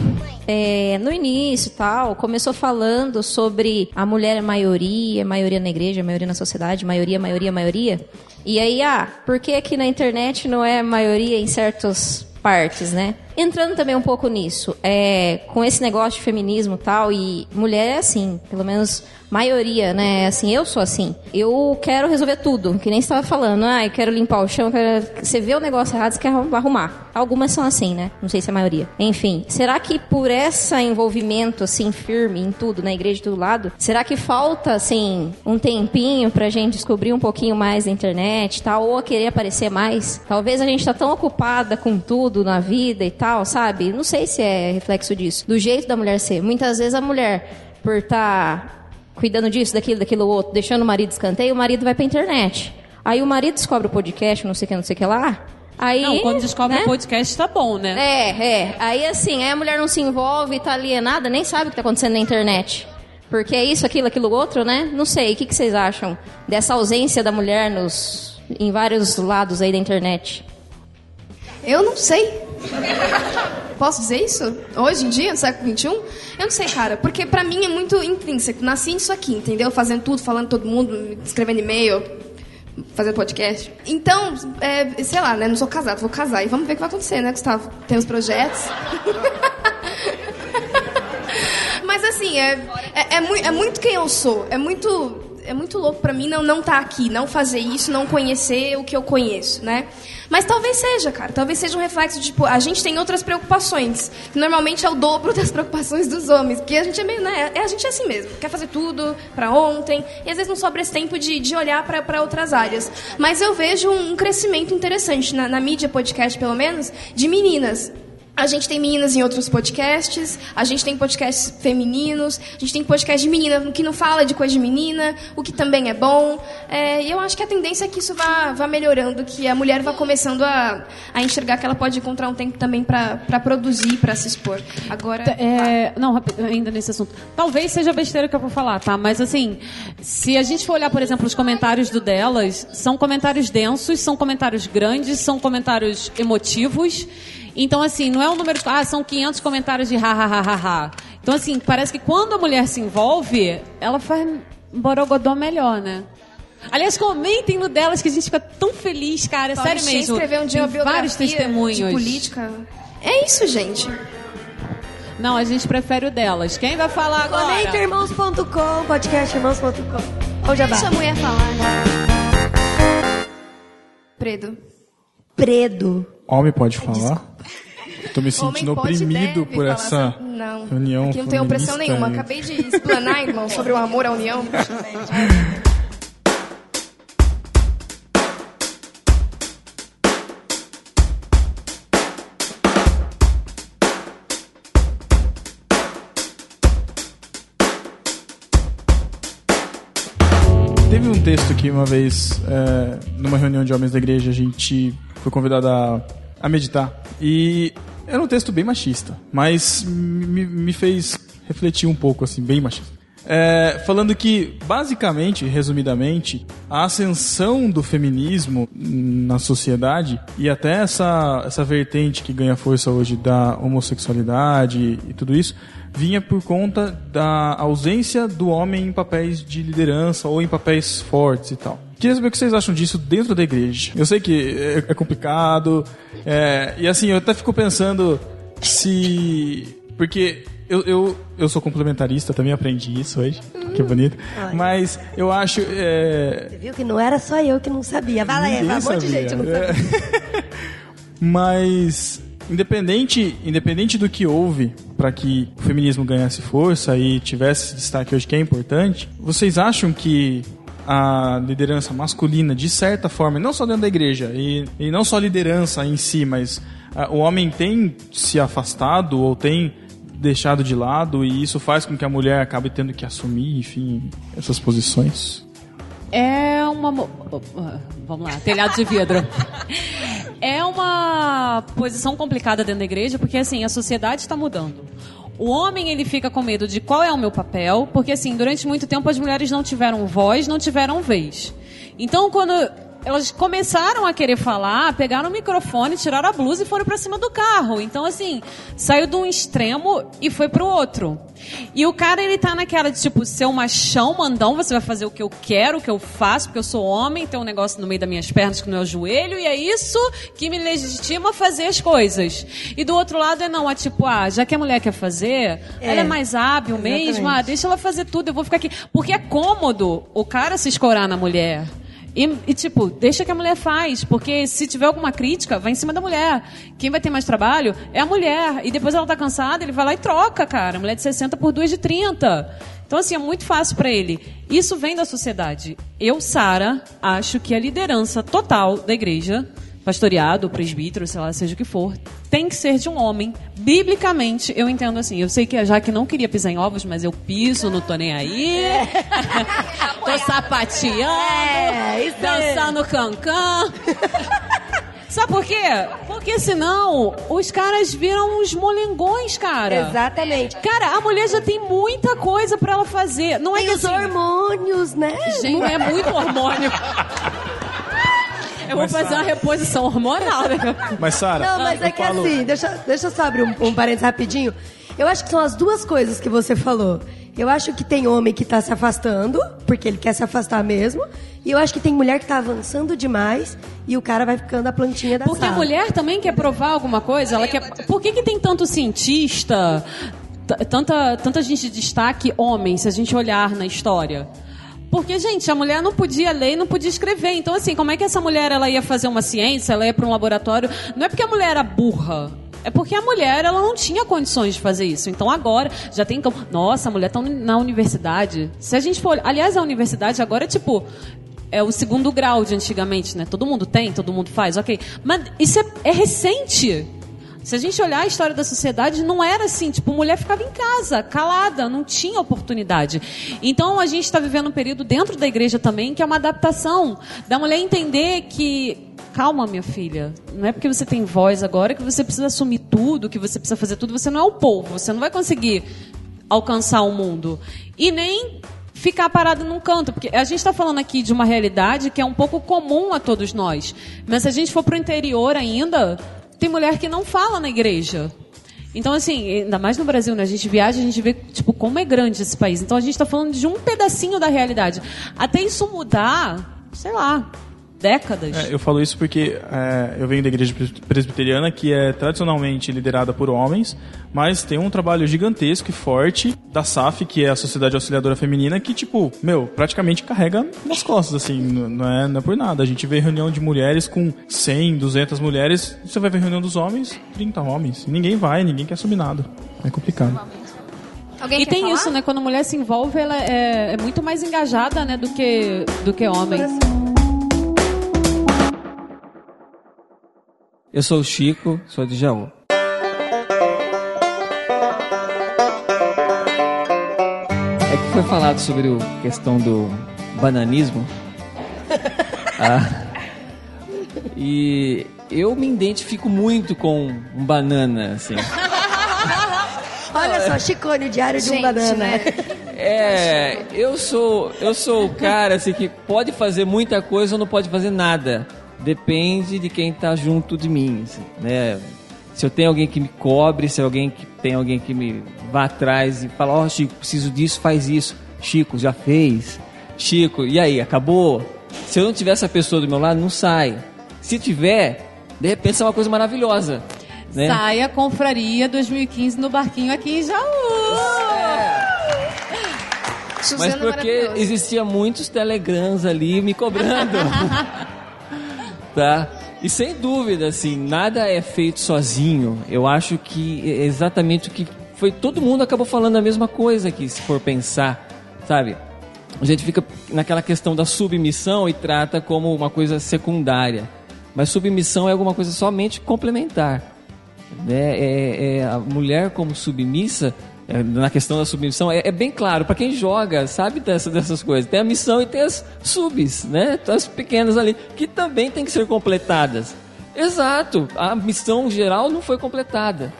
é, no início tal, começou falando sobre a mulher é maioria, maioria na igreja, maioria na sociedade, maioria, maioria, maioria. E aí, ah, por que aqui na internet não é maioria em certas partes, né? Entrando também um pouco nisso, é, com esse negócio de feminismo e tal, e mulher é assim, pelo menos maioria, né? Assim, eu sou assim. Eu quero resolver tudo, que nem estava falando. Ah, eu quero limpar o chão, quero... você vê o negócio errado, você quer arrumar. Algumas são assim, né? Não sei se é a maioria. Enfim, será que por esse envolvimento, assim, firme em tudo, na igreja de todo lado, será que falta, assim, um tempinho pra gente descobrir um pouquinho mais da internet e tal, ou querer aparecer mais? Talvez a gente tá tão ocupada com tudo na vida e tal, sabe? Não sei se é reflexo disso. Do jeito da mulher ser. Muitas vezes a mulher, por estar cuidando disso, daquilo, daquilo outro, deixando o marido escanteio, o marido vai pra internet. Aí o marido descobre o podcast, não sei o que, não sei o que lá. Aí, não, quando descobre né? o podcast tá bom, né? É, é. Aí assim, aí a mulher não se envolve, tá alienada, nem sabe o que tá acontecendo na internet. Porque é isso, aquilo, aquilo outro, né? Não sei, o que, que vocês acham dessa ausência da mulher nos, em vários lados aí da internet? Eu não sei. Posso dizer isso? Hoje em dia, no século XXI? Eu não sei, cara. Porque pra mim é muito intrínseco. Nasci nisso aqui, entendeu? Fazendo tudo, falando todo mundo, escrevendo e-mail, fazendo podcast. Então, é, sei lá, né? Não sou casado, vou casar. E vamos ver o que vai acontecer, né, Gustavo? Temos projetos. <laughs> Mas assim, é, é, é, é muito quem eu sou. É muito, é muito louco pra mim não não estar aqui, não fazer isso, não conhecer o que eu conheço, né? Mas talvez seja, cara. Talvez seja um reflexo de, tipo, a gente tem outras preocupações. Que normalmente é o dobro <laughs> das preocupações dos homens. Porque a gente é meio, né? É, a gente é assim mesmo. Quer fazer tudo pra ontem. E às vezes não sobra esse tempo de, de olhar pra outras áreas. Mas eu vejo um crescimento interessante, na, na mídia podcast pelo menos, de meninas. A gente tem meninas em outros podcasts, a gente tem podcasts femininos, a gente tem podcast de menina que não fala de coisa de menina, o que também é bom. É, e eu acho que a tendência é que isso vá, vá melhorando, que a mulher vá começando a, a enxergar que ela pode encontrar um tempo também para produzir, para se expor. Agora. É, não, rápido, ainda nesse assunto. Talvez seja besteira que eu vou falar, tá? Mas assim, se a gente for olhar, por exemplo, os comentários do delas, são comentários densos, são comentários grandes, são comentários emotivos. Então, assim, não é um número. Ah, são 500 comentários de ha, ha, ha, ha, ha. Então, assim, parece que quando a mulher se envolve, ela faz um borogodó melhor, né? Aliás, comentem no delas que a gente fica tão feliz, cara. É Paulo sério mesmo. escreveu um dia uma vários testemunhos. de política. É isso, gente. Não, a gente prefere o delas. Quem vai falar agora? ConectaIrmãos.com, podcast irmãos.com. Ô, Jabá. Deixa a mulher falar. Predo. Predo. Homem pode falar? Tô me sentindo oprimido por essa assim. Não. reunião Aqui não tem opressão nenhuma. Acabei de explanar, irmão, sobre o amor à união. Teve um texto que uma vez, é, numa reunião de homens da igreja, a gente foi convidado a, a meditar. E era um texto bem machista, mas me, me fez refletir um pouco, assim, bem machista. É, falando que, basicamente, resumidamente, a ascensão do feminismo na sociedade e até essa, essa vertente que ganha força hoje da homossexualidade e tudo isso, vinha por conta da ausência do homem em papéis de liderança ou em papéis fortes e tal. Queria saber o que vocês acham disso dentro da igreja. Eu sei que é, é complicado, é, e assim, eu até fico pensando se. Porque eu, eu, eu sou complementarista, também aprendi isso hoje, que bonito. Olha. Mas eu acho. é, Você viu que não era só eu que não sabia. Vai lá, Eva, um monte de gente não É. sabia. <laughs> Mas independente, independente do que houve para que o feminismo ganhasse força e tivesse esse destaque hoje que é importante, vocês acham que a liderança masculina, de certa forma, não só dentro da igreja, e, e não só a liderança em si, mas ah, o homem tem se afastado ou tem deixado de lado e isso faz com que a mulher acabe tendo que assumir, enfim, essas posições? É uma. mo- Vamos lá, telhado de vidro. <laughs> É uma posição complicada dentro da igreja, porque assim, a sociedade está mudando. O homem ele fica com medo de qual é o meu papel, porque assim, durante muito tempo as mulheres não tiveram voz, não tiveram vez. Então, quando elas começaram a querer falar, pegaram o microfone, tiraram a blusa e foram para cima do carro. Então, assim, saiu de um extremo e foi pro outro. E o cara, ele tá naquela de, tipo, ser um machão, mandão, você vai fazer o que eu quero, o que eu faço, porque eu sou homem, tem um negócio no meio das minhas pernas que não é o joelho, e é isso que me legitima a fazer as coisas. E do outro lado é não, é tipo, ah, já que a mulher quer fazer, É. ela é mais hábil Exatamente. mesmo, ah, deixa ela fazer tudo, eu vou ficar aqui. Porque é cômodo o cara se escorar na mulher. E, e, tipo, deixa que a mulher faz, porque se tiver alguma crítica, vai em cima da mulher. Quem vai ter mais trabalho é a mulher. E depois ela tá cansada, ele vai lá e troca, cara. Mulher de 60 por duas de 30. Então, assim, é muito fácil para ele. Isso vem da sociedade. Eu, Sara, acho que a liderança total da igreja, pastoreado, presbítero, sei lá, seja o que for, tem que ser de um homem. Biblicamente, eu entendo assim. Eu sei que a Jaque não queria pisar em ovos, mas eu piso, não tô nem aí. <laughs> tô sapateando, É, dançando cancã. Sabe por quê? Porque senão os caras viram uns molengões, cara. Exatamente. Cara, a mulher já tem muita coisa pra ela fazer. Não é Tem que os assim, hormônios, né? Gente, é muito hormônio. <laughs> Eu vou fazer uma reposição hormonal, né? Mas, Sara, Não, mas é que falo- assim, deixa, deixa eu só abrir um, um parênteses rapidinho. Eu acho que são as duas coisas que você falou. Eu acho que tem homem que tá se afastando, porque ele quer se afastar mesmo. E eu acho que tem mulher que tá avançando demais e o cara vai ficando a plantinha da Porque a sala. mulher também quer provar alguma coisa. Ela quer. Por que, que tem tanto cientista, tanta, tanta gente de destaque homem, se a gente olhar na história? Porque, gente, a mulher não podia ler não podia escrever. Então, assim, como é que essa mulher ela ia fazer uma ciência, ela ia para um laboratório? Não é porque a mulher era burra. É porque a mulher ela não tinha condições de fazer isso. Então agora já tem como. Nossa, a mulher está na universidade. Se a gente for. Aliás, a universidade agora é tipo. É o segundo grau de antigamente, né? Todo mundo tem, todo mundo faz, ok. Mas isso é, é recente. Se a gente olhar a história da sociedade, não era assim. Tipo, mulher ficava em casa, calada, não tinha oportunidade. Então, a gente está vivendo um período dentro da igreja também, que é uma adaptação da mulher entender que. Calma, minha filha. Não é porque você tem voz agora que você precisa assumir tudo, que você precisa fazer tudo. Você não é o povo. Você não vai conseguir alcançar o mundo. E nem ficar parado num canto, porque a gente está falando aqui de uma realidade que é um pouco comum a todos nós. Mas se a gente for para o interior ainda, tem mulher que não fala na igreja. Então, assim, ainda mais no Brasil, né? A gente viaja, a gente vê, tipo, como é grande esse país. Então, a gente está falando de um pedacinho da realidade. Até isso mudar, sei lá, décadas. É, eu falo isso porque é, eu venho da igreja pres- presbiteriana, que é tradicionalmente liderada por homens, mas tem um trabalho gigantesco e forte da SAF, que é a Sociedade Auxiliadora Feminina, que, tipo, meu, praticamente carrega nas costas, assim, não é, não é por nada. A gente vê reunião de mulheres com 100, 200 mulheres, você vai ver reunião dos homens, 30 homens. Ninguém vai, ninguém quer subir nada. É complicado. Alguém e tem falar? isso, né? Quando a mulher se envolve, ela é, é muito mais engajada, né, do que, do que homem. Eu sou o Chico, sou de Jaú. É que foi falado sobre a questão do bananismo. <laughs> Ah, e eu me identifico muito com um banana, assim. <laughs> Olha só, Chicone, o diário de um Gente, banana. né? É, eu sou, eu sou o cara assim que pode fazer muita coisa ou não pode fazer nada. Depende de quem tá junto de mim, assim, né? Se eu tenho alguém que me cobre, se alguém que tem alguém que me vá atrás e fala, ó oh, Chico, preciso disso, faz isso. Chico, já fez. Chico, e aí, acabou? Se eu não tiver essa pessoa do meu lado, não sai. Se tiver, de repente é uma coisa maravilhosa. Né? Sai a confraria 2015 no barquinho aqui em Jaú. Mas Suzana porque maravilhosa. existia muitos telegrams ali me cobrando. <laughs> tá? E sem dúvida, assim, nada é feito sozinho. Eu acho que é exatamente o que foi. Todo mundo acabou falando a mesma coisa aqui, se for pensar, sabe? A gente fica naquela questão da submissão e trata como uma coisa secundária. Mas submissão é alguma coisa somente complementar. Né? É, é, a mulher como submissa, é, na questão da submissão, é, é bem claro, para quem joga, sabe dessa, dessas coisas. Tem a missão e tem as subs, né? As pequenas ali, que também tem que ser completadas. Exato, a missão geral não foi completada.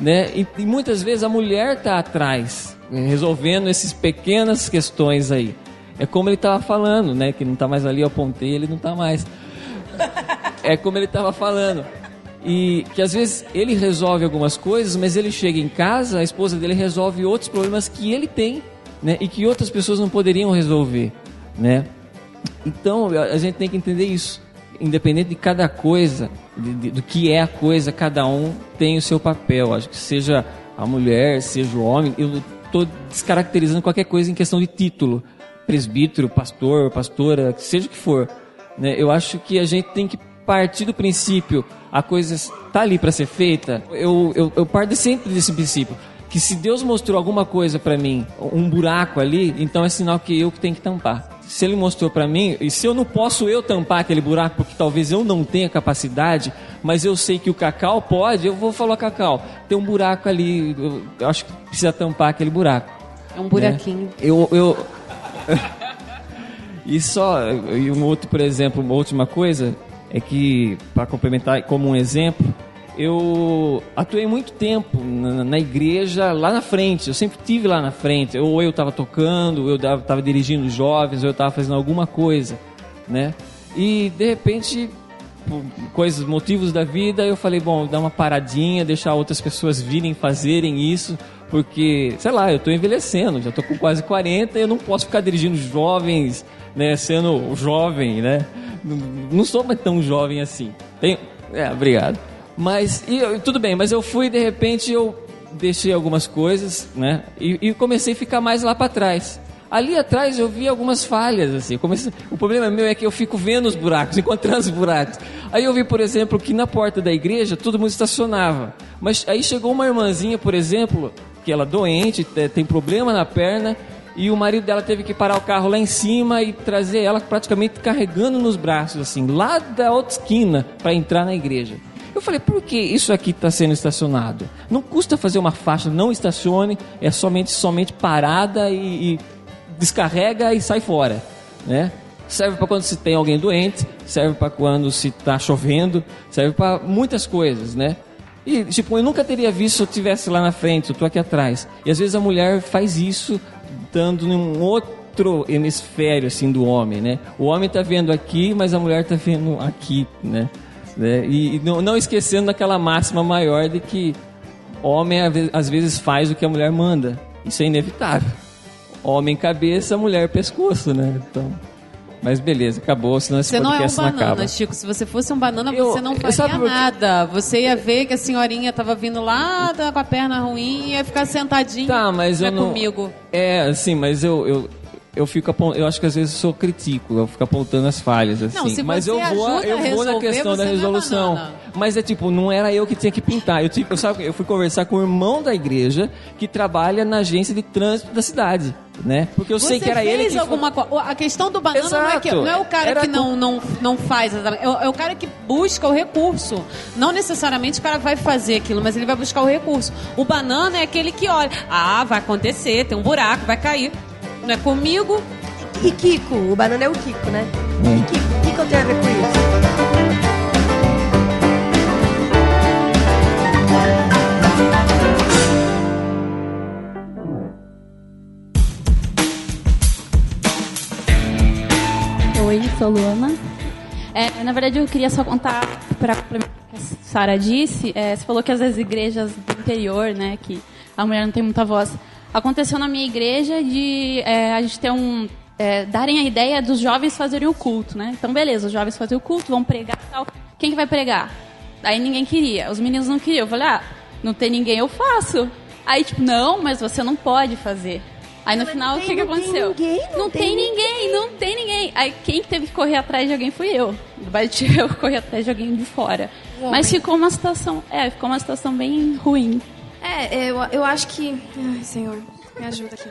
Né? E, e muitas vezes a mulher está atrás, né, resolvendo essas pequenas questões aí. É como ele estava falando, né? Que não está mais ali, eu apontei, ele não está mais. É como ele estava falando. E que às vezes ele resolve algumas coisas, mas ele chega em casa, a esposa dele resolve outros problemas que ele tem, né? E que outras pessoas não poderiam resolver, né? Então a gente tem que entender isso. Independente de cada coisa, de- de- do que é a coisa, cada um tem o seu papel. Acho que seja a mulher, seja o homem. Eu estou descaracterizando qualquer coisa em questão de título. Presbítero, pastor, pastora, seja o que for. né? Eu acho que a gente tem que partir do princípio a coisa está ali para ser feita. Eu, eu, eu parto sempre desse princípio que se Deus mostrou alguma coisa para mim, um buraco ali, então é sinal que eu que tenho que tampar. Se Ele mostrou para mim, e se eu não posso eu tampar aquele buraco, porque talvez eu não tenha capacidade, mas eu sei que o Cacau pode, eu vou falar, Cacau, tem um buraco ali, eu, acho que precisa tampar aquele buraco. É um buraquinho. Né? Eu, eu... <laughs> e só, e um outro, por exemplo, uma última coisa, é que, para complementar como um exemplo, eu atuei muito tempo na, na igreja lá na frente, eu sempre tive lá na frente, ou eu estava tocando, ou eu estava dirigindo jovens, ou eu estava fazendo alguma coisa, né? E de repente, por coisas, motivos da vida, eu falei, bom, dar uma paradinha, deixar outras pessoas virem fazerem isso, porque, sei lá, eu estou envelhecendo, já estou com quase 40 e eu não posso ficar dirigindo jovens, né, sendo jovem, né? Não, sou mais tão jovem assim. É, obrigado. Mas, e, tudo bem, mas eu fui, de repente, eu deixei algumas coisas, né? E, e comecei a ficar mais lá para trás. Ali atrás eu vi algumas falhas, assim. Comecei- o problema meu é que eu fico vendo os buracos, <laughs> encontrando os buracos. Aí eu vi, por exemplo, que na porta da igreja todo mundo estacionava. Mas aí chegou uma irmãzinha, por exemplo, que ela é doente, te- tem problema na perna, e o marido dela teve que parar o carro lá em cima e trazer ela praticamente carregando nos braços, assim, lá da outra esquina, para entrar na igreja. Eu falei, por que isso aqui está sendo estacionado? Não custa fazer uma faixa, não estacione, é somente, somente parada e, e descarrega e sai fora, né? Serve para quando se tem alguém doente, serve para quando se está chovendo, serve para muitas coisas, né? E, tipo, eu nunca teria visto se eu estivesse lá na frente, eu tô aqui atrás. E às vezes a mulher faz isso dando num outro hemisfério, assim, do homem, né? O homem tá vendo aqui, mas a mulher tá vendo aqui, né? Né? E, e não, não esquecendo daquela máxima maior de que homem às vezes faz o que a mulher manda. Isso é inevitável. Homem cabeça, mulher pescoço, né? Então, Mas beleza, acabou, senão esse Você não é um banana, acaba. Chico. Se você fosse um banana, Eu- você não faria nada. Você ia ver que a senhorinha tava vindo lá da- com a perna ruim e ia ficar sentadinha Tá, mas eu não... comigo. É, assim, mas eu... eu... Eu fico apon- eu acho que às vezes eu sou critico, eu fico apontando as falhas assim. Não, mas eu vou, eu vou na questão da é resolução. banana. mas é tipo, não era eu que tinha que pintar. Eu tive, eu sabe, eu fui conversar com o irmão da igreja que trabalha na agência de trânsito da cidade, né? Porque eu sei Você que era ele que alguma coisa. A questão do banana não é, que, Exato. não é o cara Era que não, não, não faz, é é o cara que busca o recurso. Não necessariamente o cara vai fazer aquilo, mas ele vai buscar o recurso. O banana é aquele que olha, ah, vai acontecer, tem um buraco, vai cair. Não é comigo. E Kiko, o banana é o Kiko, né? Hum. E Kiko, o que, que eu tenho a ver com isso? Oi, sou Luana. É, na verdade, eu queria só contar para complementar o que a Sara disse. é, você falou que às vezes igrejas do interior, né, que a mulher não tem muita voz. Aconteceu na minha igreja de é, a gente ter um é, darem a ideia dos jovens fazerem o culto, né? Então, beleza, os jovens fazem o culto, vão pregar e tal. Quem que vai pregar? Aí ninguém queria, os meninos não queriam. Eu falei, ah, não tem ninguém, eu faço. Aí, tipo, não, mas você não pode fazer. Aí no final, o que, que aconteceu? não, tem, ninguém, não tem ninguém. Aí quem teve que correr atrás de alguém fui eu. <laughs> Eu correr atrás de alguém de fora. Mas ficou uma situação, é, ficou uma situação bem ruim. É, eu, eu acho que. Ai, senhor, me ajuda aqui.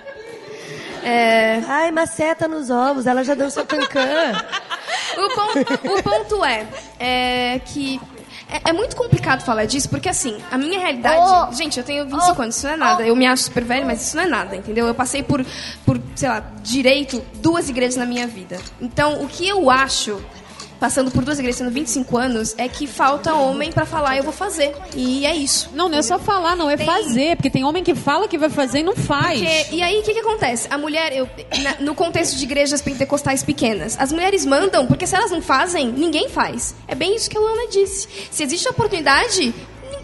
É... Ai, maceta nos ovos, ela já seu cancã. <laughs> o, pon- o ponto é, é que é, é muito complicado falar disso, porque assim, a minha realidade. Gente, eu tenho 25 anos, isso não é nada. Eu me acho super velho, mas isso não é nada, entendeu? Eu passei por, por, sei lá, direito, duas igrejas na minha vida. Então, o que eu acho. Passando por duas igrejas, tendo 25 anos, é que falta homem pra falar, eu vou fazer. E é isso. Não, não é só falar, não, é fazer. Porque tem homem que fala que vai fazer e não faz. Porque- e aí, o que, que acontece? A mulher, eu, na- no contexto de igrejas pentecostais pequenas, as mulheres mandam, porque se elas não fazem, ninguém faz. É bem isso que a Luana disse. Se existe oportunidade,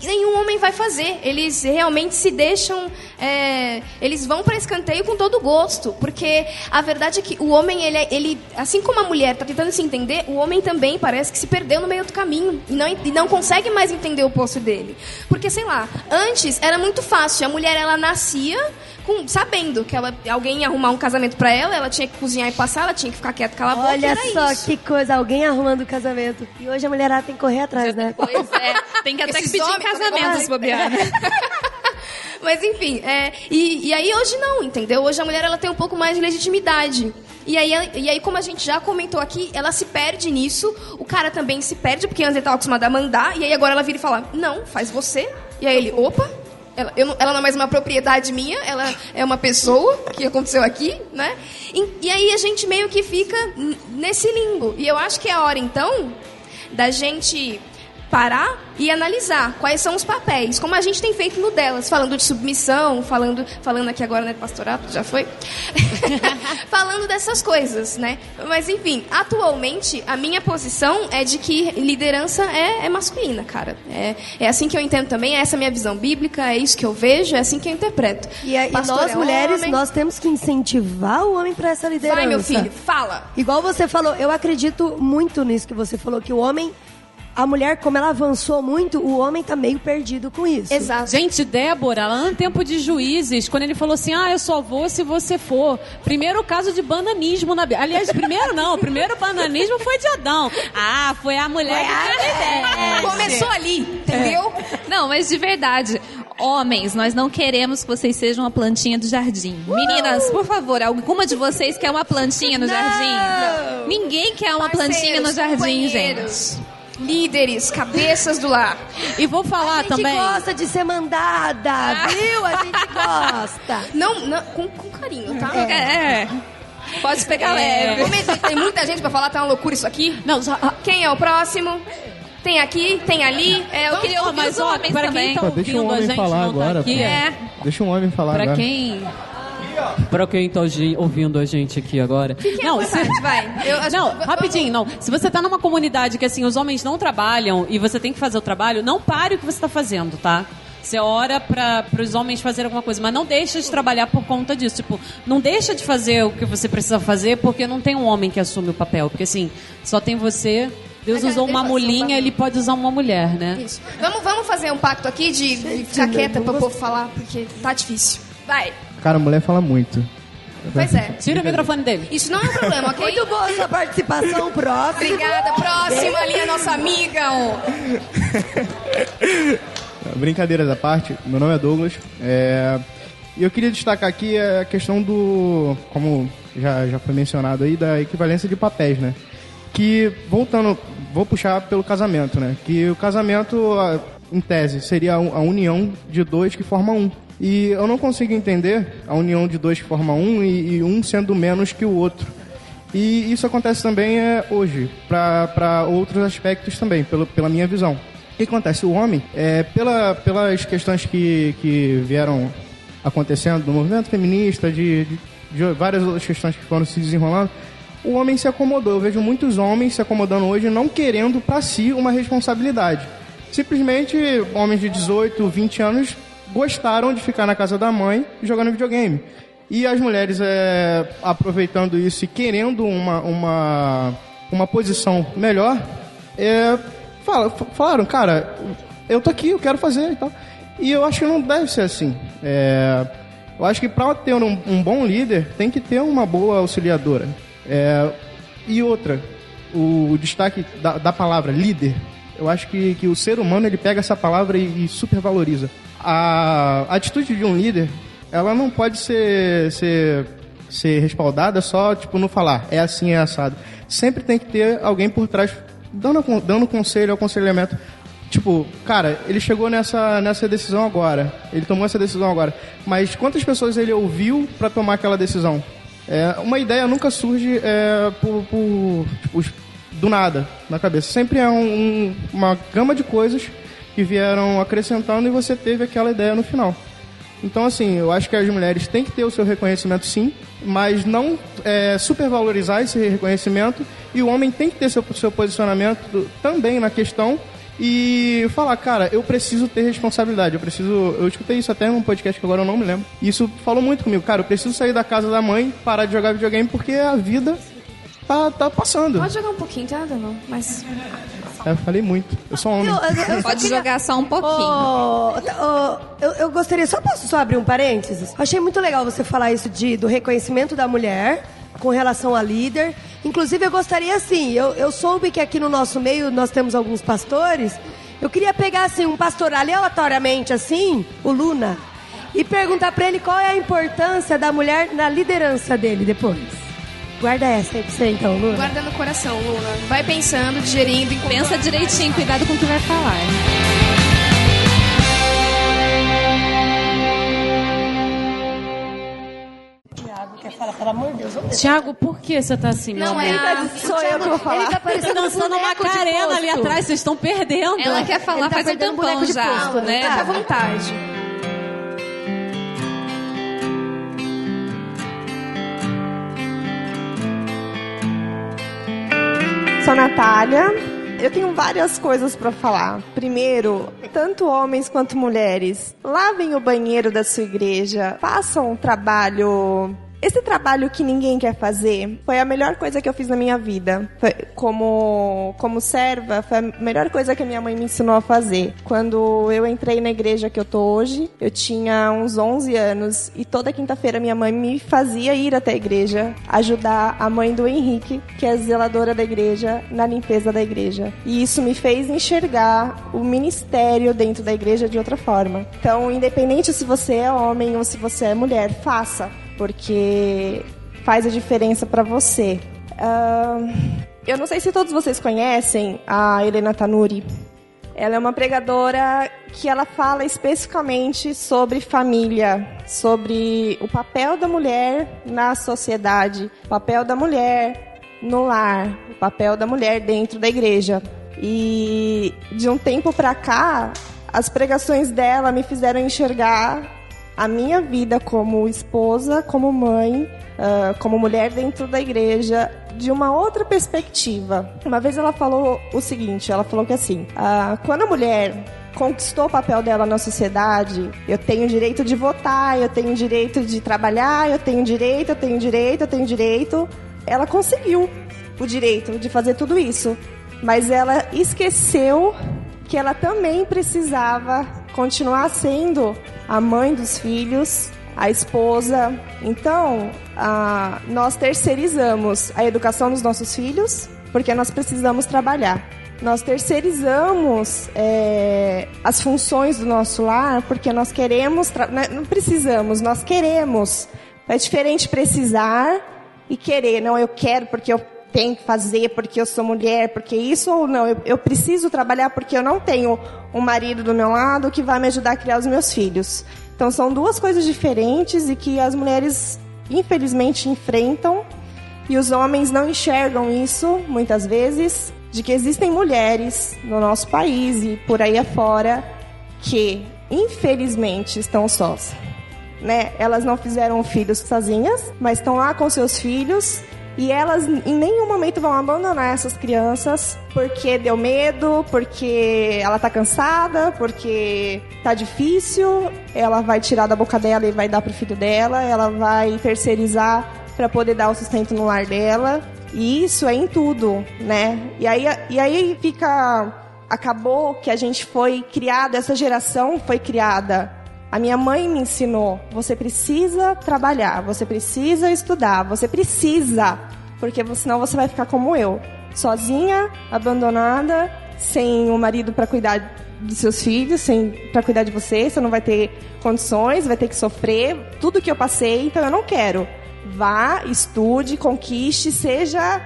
nenhum homem vai fazer. Eles realmente se deixam. é, eles vão para escanteio com todo gosto. Porque a verdade é que o homem, ele, é- ele assim como a mulher está tentando se entender, o homem também parece que se perdeu no meio do caminho. E não, e não consegue mais entender o posto dele. Porque, sei lá, antes era muito fácil. A mulher, ela nascia com- sabendo que ela, alguém ia arrumar um casamento para ela, ela tinha que cozinhar e passar, ela tinha que ficar quieta, calar a boca. Olha só isso. que coisa, alguém arrumando o casamento. E hoje a mulherada tem que correr atrás, né? Pois é. Tem que <laughs> até que pedir em casamento se bobear. <laughs> Mas enfim, é, e, e aí hoje não, entendeu? Hoje a mulher ela tem um pouco mais de legitimidade. E aí, e aí, como a gente já comentou aqui, ela se perde nisso, o cara também se perde, porque antes ele estava acostumado a mandar, e aí agora ela vira e fala, não, faz você. E aí ele, opa, ela, eu não, ela não é mais uma propriedade minha, ela é uma pessoa que aconteceu aqui, né? E, e aí a gente meio que fica nesse limbo. E eu acho que é a hora, então, da gente parar e analisar quais são os papéis, como a gente tem feito no delas, falando de submissão, falando, falando aqui agora, né, pastorato, já foi? <laughs> falando dessas coisas, né? Mas enfim, atualmente a minha posição é de que liderança é, é masculina, cara. É, é assim que eu entendo também, é essa a minha visão bíblica, é isso que eu vejo, é assim que eu interpreto. E, a- e Pastor nós, é mulheres, homem. nós temos que incentivar o homem para essa liderança. Vai, meu filho, fala. Igual você falou, eu acredito muito nisso que você falou, que o homem, a mulher, como ela avançou muito, o homem tá meio perdido com isso. Exato. Gente, Débora, lá no tempo de juízes, quando ele falou assim: ah, eu só vou se você for. Primeiro caso de bananismo na Bíblia. Aliás, primeiro não, o primeiro bananismo foi de Adão. Ah, foi a mulher que teve. Começou ali, entendeu? Não, mas de verdade. Homens, nós não queremos que vocês sejam uma plantinha do jardim. Meninas, por favor, alguma de vocês quer uma plantinha no jardim? Ninguém quer uma plantinha no Parceiros, jardim, gente. Líderes, cabeças do lar. E vou falar A gente gosta de ser mandada, viu? A gente <laughs> gosta. Não, não com, com carinho, tá? É. Pode pegar É. leve. Tem muita gente pra falar, tá uma loucura isso aqui. Não, só, Quem é o próximo? Tem aqui, tem ali. É, eu queria ouvir mas os ó, homens para também. quem tá Pô, deixa um ouvindo a homem gente falar agora, tá aqui, é. Deixa um homem falar Pra agora. quem Pra quem tá hoje ouvindo a gente aqui agora. Fiquem Não, à vontade, se- vai. Eu acho- não, v- rapidinho, não. Se você tá numa comunidade que assim, os homens não trabalham e você tem que fazer o trabalho, não pare o que você tá fazendo, tá? Você ora para os homens fazerem alguma coisa, mas não deixa de trabalhar por conta disso. Tipo, não deixa de fazer o que você precisa fazer porque não tem um homem que assume o papel. Porque assim, só tem você. Deus usou uma mulinha, ele pode usar uma mulher, né? Isso. Vamos, vamos fazer um pacto aqui de de ficar quieta para o povo falar, porque tá difícil. Vai. Cara, a mulher fala muito. Pois é. Tira o microfone dele. Isso não é um problema, ok? Muito boa sua participação, <laughs> próximo. Obrigada. Próxima ali, a nossa amiga. ó. <laughs> Brincadeiras à parte, meu nome é Douglas. É, E eu queria destacar aqui a questão do, como já, já foi mencionado aí, da equivalência de papéis, né? Que, voltando, vou puxar pelo casamento, né? Que o casamento, em tese, seria a un- a união de dois que formam um. E eu não consigo entender a união de dois que formam um e, e um sendo menos que o outro. E isso acontece também é, hoje, para outros aspectos também, pelo, pela minha visão. O que acontece? O homem, é, pela, pelas questões que, que vieram acontecendo no movimento feminista, de, de, de várias outras questões que foram se desenrolando, o homem se acomodou. Eu vejo muitos homens se acomodando hoje, não querendo para si uma responsabilidade. Simplesmente, homens de 18, 20 anos gostaram de ficar na casa da mãe jogando videogame. E as mulheres é, aproveitando isso e querendo uma, uma, uma posição melhor, é, falaram, cara, eu tô aqui, eu quero fazer e tal. E eu acho que não deve ser assim. É, eu acho que para ter um, um bom líder, tem que ter uma boa auxiliadora. É, e outra, o destaque da, da palavra líder, eu acho que, que o ser humano ele pega essa palavra e, e supervaloriza. A, atitude de um líder, ela não pode ser, ser, ser respaldada só tipo no falar, é assim, é assado. Sempre tem que ter alguém por trás dando, dando conselho, aconselhamento. Tipo, cara, ele chegou nessa, nessa decisão agora, ele tomou essa decisão agora, mas quantas pessoas ele ouviu para tomar aquela decisão? É, uma ideia nunca surge é, por, por, tipo, do nada na cabeça. Sempre é um- uma gama de coisas que vieram acrescentando e você teve aquela ideia no final. Então, assim, eu acho que as mulheres têm que ter o seu reconhecimento, sim, mas não é, supervalorizar esse reconhecimento e o homem tem que ter seu, seu posicionamento também na questão e falar, cara, eu preciso ter responsabilidade, eu preciso. Eu escutei isso até num podcast que agora eu não me lembro. Isso falou muito comigo, cara, eu preciso sair da casa da mãe, parar de jogar videogame porque a vida tá, tá passando. Pode jogar um pouquinho, tá, não? Mas. É, Eu falei muito, eu sou homem. Pode jogar só um pouquinho. Ô, ô, eu, eu gostaria, só posso só abrir um parênteses? Eu achei muito legal você falar isso de, do reconhecimento da mulher com relação a líder. Inclusive, eu gostaria, assim, eu, eu soube que aqui no nosso meio nós temos alguns pastores. Eu queria pegar, assim, um pastor aleatoriamente, assim, o Luna, e perguntar pra ele qual é a importância da mulher na liderança dele depois. Guarda essa aí pra você, então, Luna. Guarda no coração, Luna. Vai pensando, digerindo. enquanto- Pensa direitinho, cuidado com o que vai falar. Quer falar, pelo amor de Deus, vamos Tiago, por que você tá assim, meu Não, amor? é a- Sou eu que vou falar. Ele tá parecendo Tá dançando uma boneco de carena ali atrás, vocês estão perdendo. Ela quer falar Ele tá faz um boneco tempão de já, posto, né? Fica à vontade. Sou Natália. Eu tenho várias coisas para falar. Primeiro, tanto homens quanto mulheres, lavem o banheiro da sua igreja, façam um trabalho. Esse trabalho que ninguém quer fazer foi a melhor coisa que eu fiz na minha vida. Foi- como, como serva, foi a melhor coisa que a minha mãe me ensinou a fazer. Quando eu entrei na igreja que eu tô hoje, eu tinha uns 11 anos e toda quinta-feira minha mãe me fazia ir até a igreja ajudar a mãe do Henrique, que é zeladora da igreja, na limpeza da igreja. E isso me fez enxergar o ministério dentro da igreja de outra forma. Então, independente se você é homem ou se você é mulher, faça, porque faz a diferença para você. Ahn, eu não sei se todos vocês conhecem a Helena Tanuri. Ela é uma pregadora que ela fala especificamente sobre família, sobre o papel da mulher na sociedade, o papel da mulher no lar, o papel da mulher dentro da igreja. E de um tempo pra cá, as pregações dela me fizeram enxergar a minha vida como esposa, como mãe, ah, como mulher dentro da igreja de uma outra perspectiva. Uma vez ela falou o seguinte, ela falou que assim, ah, quando a mulher conquistou o papel dela na sociedade, eu tenho direito de votar, eu tenho direito de trabalhar, eu tenho direito, eu tenho direito, eu tenho direito. Ela conseguiu o direito de fazer tudo isso, mas ela esqueceu que ela também precisava continuar sendo a mãe dos filhos, a esposa. Então, nós terceirizamos a educação dos nossos filhos porque nós precisamos trabalhar. Nós terceirizamos é, as funções do nosso lar porque nós queremos, né, não precisamos, nós queremos. É diferente precisar e querer. Não, eu quero porque eu tenho que fazer, porque eu sou mulher, porque isso ou não. Eu, eu preciso trabalhar porque eu não tenho um marido do meu lado que vai me ajudar a criar os meus filhos. Então são duas coisas diferentes e que as mulheres infelizmente enfrentam e os homens não enxergam isso muitas vezes de que existem mulheres no nosso país e por aí afora que infelizmente estão sós. Né? Elas não fizeram filhos sozinhas, mas estão lá com seus filhos e elas em nenhum momento vão abandonar essas crianças porque deu medo, porque ela tá cansada, porque tá difícil. Ela vai tirar da boca dela e vai dar pro filho dela. Ela vai terceirizar para poder dar o sustento no lar dela. E isso é em tudo, né? E aí, e aí fica. Acabou que a gente foi criada, essa geração foi criada a minha mãe me ensinou: você precisa trabalhar, você precisa estudar, você precisa, porque senão você vai ficar como eu, sozinha, abandonada, sem um marido para cuidar dos seus filhos, sem para cuidar de você, você não vai ter condições, vai ter que sofrer tudo que eu passei, então eu não quero. Vá, estude, conquiste, seja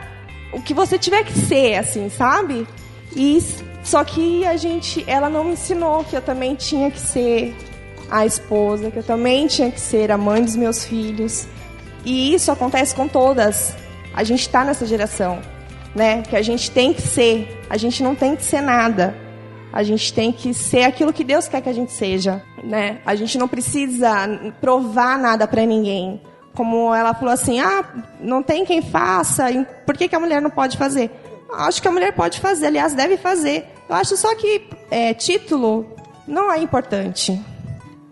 o que você tiver que ser, assim, sabe? E só que a gente, ela não me ensinou que eu também tinha que ser a esposa, que eu também tinha que ser a mãe dos meus filhos. E isso acontece com todas. A gente está nessa geração, né? Que a gente tem que ser. A gente não tem que ser nada. A gente tem que ser aquilo que Deus quer que a gente seja, né? A gente não precisa provar nada para ninguém. Como ela falou assim, ah, não tem quem faça, por que, que a mulher não pode fazer? Acho que a mulher pode fazer, aliás, deve fazer. Eu acho só que é, título não é importante.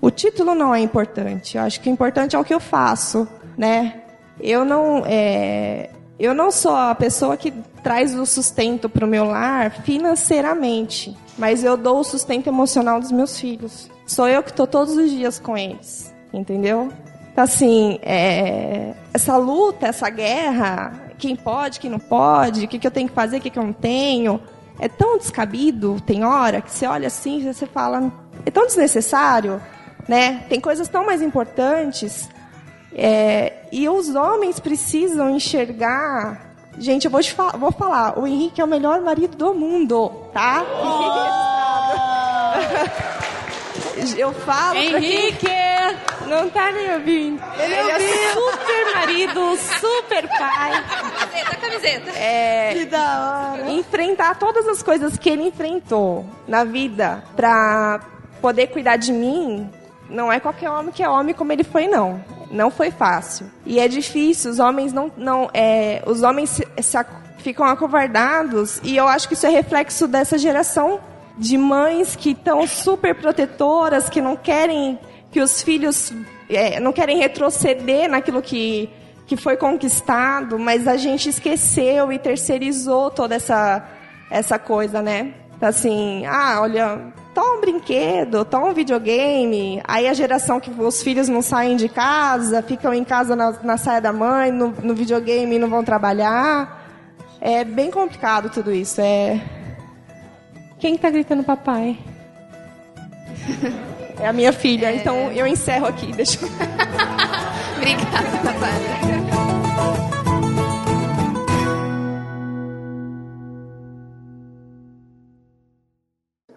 O título não é importante. Eu acho que o importante é o que eu faço, né? Eu não, é, eu não sou a pessoa que traz o sustento para o meu lar financeiramente, mas eu dou o sustento emocional dos meus filhos. Sou eu que estou todos os dias com eles, entendeu? Então, assim, é, essa luta, essa guerra, quem pode, quem não pode, o que, que eu tenho que fazer, o que, que eu não tenho, é tão descabido, tem hora que você olha assim e você fala, é tão desnecessário né? Tem coisas tão mais importantes. É, e os homens precisam enxergar. Gente, eu vou, te fa vou falar, o Henrique é o melhor marido do mundo, tá? Oh! <laughs> eu falo. Henrique! Não tá nem ouvindo. Ele, Ele é super marido, super pai. Camiseta, camiseta. É. Que da hora. Enfrentar todas as coisas que ele enfrentou na vida pra poder cuidar de mim não é qualquer homem que é homem como ele foi, não. Não foi fácil. E é difícil, os homens não. não é, os homens se, se, ficam acovardados, e eu acho que isso é reflexo dessa geração de mães que estão super protetoras, que não querem que os filhos. É, não querem retroceder naquilo que, que foi conquistado, mas a gente esqueceu e terceirizou toda essa, essa coisa, né? Assim, ah, olha, toma um brinquedo, toma um videogame. Aí a geração que os filhos não saem de casa, ficam em casa na, na saia da mãe, no, no videogame e não vão trabalhar. É bem complicado tudo isso. É... Quem está gritando papai? É a minha filha, é... então eu encerro aqui. Deixa eu... <laughs> Obrigada, papai.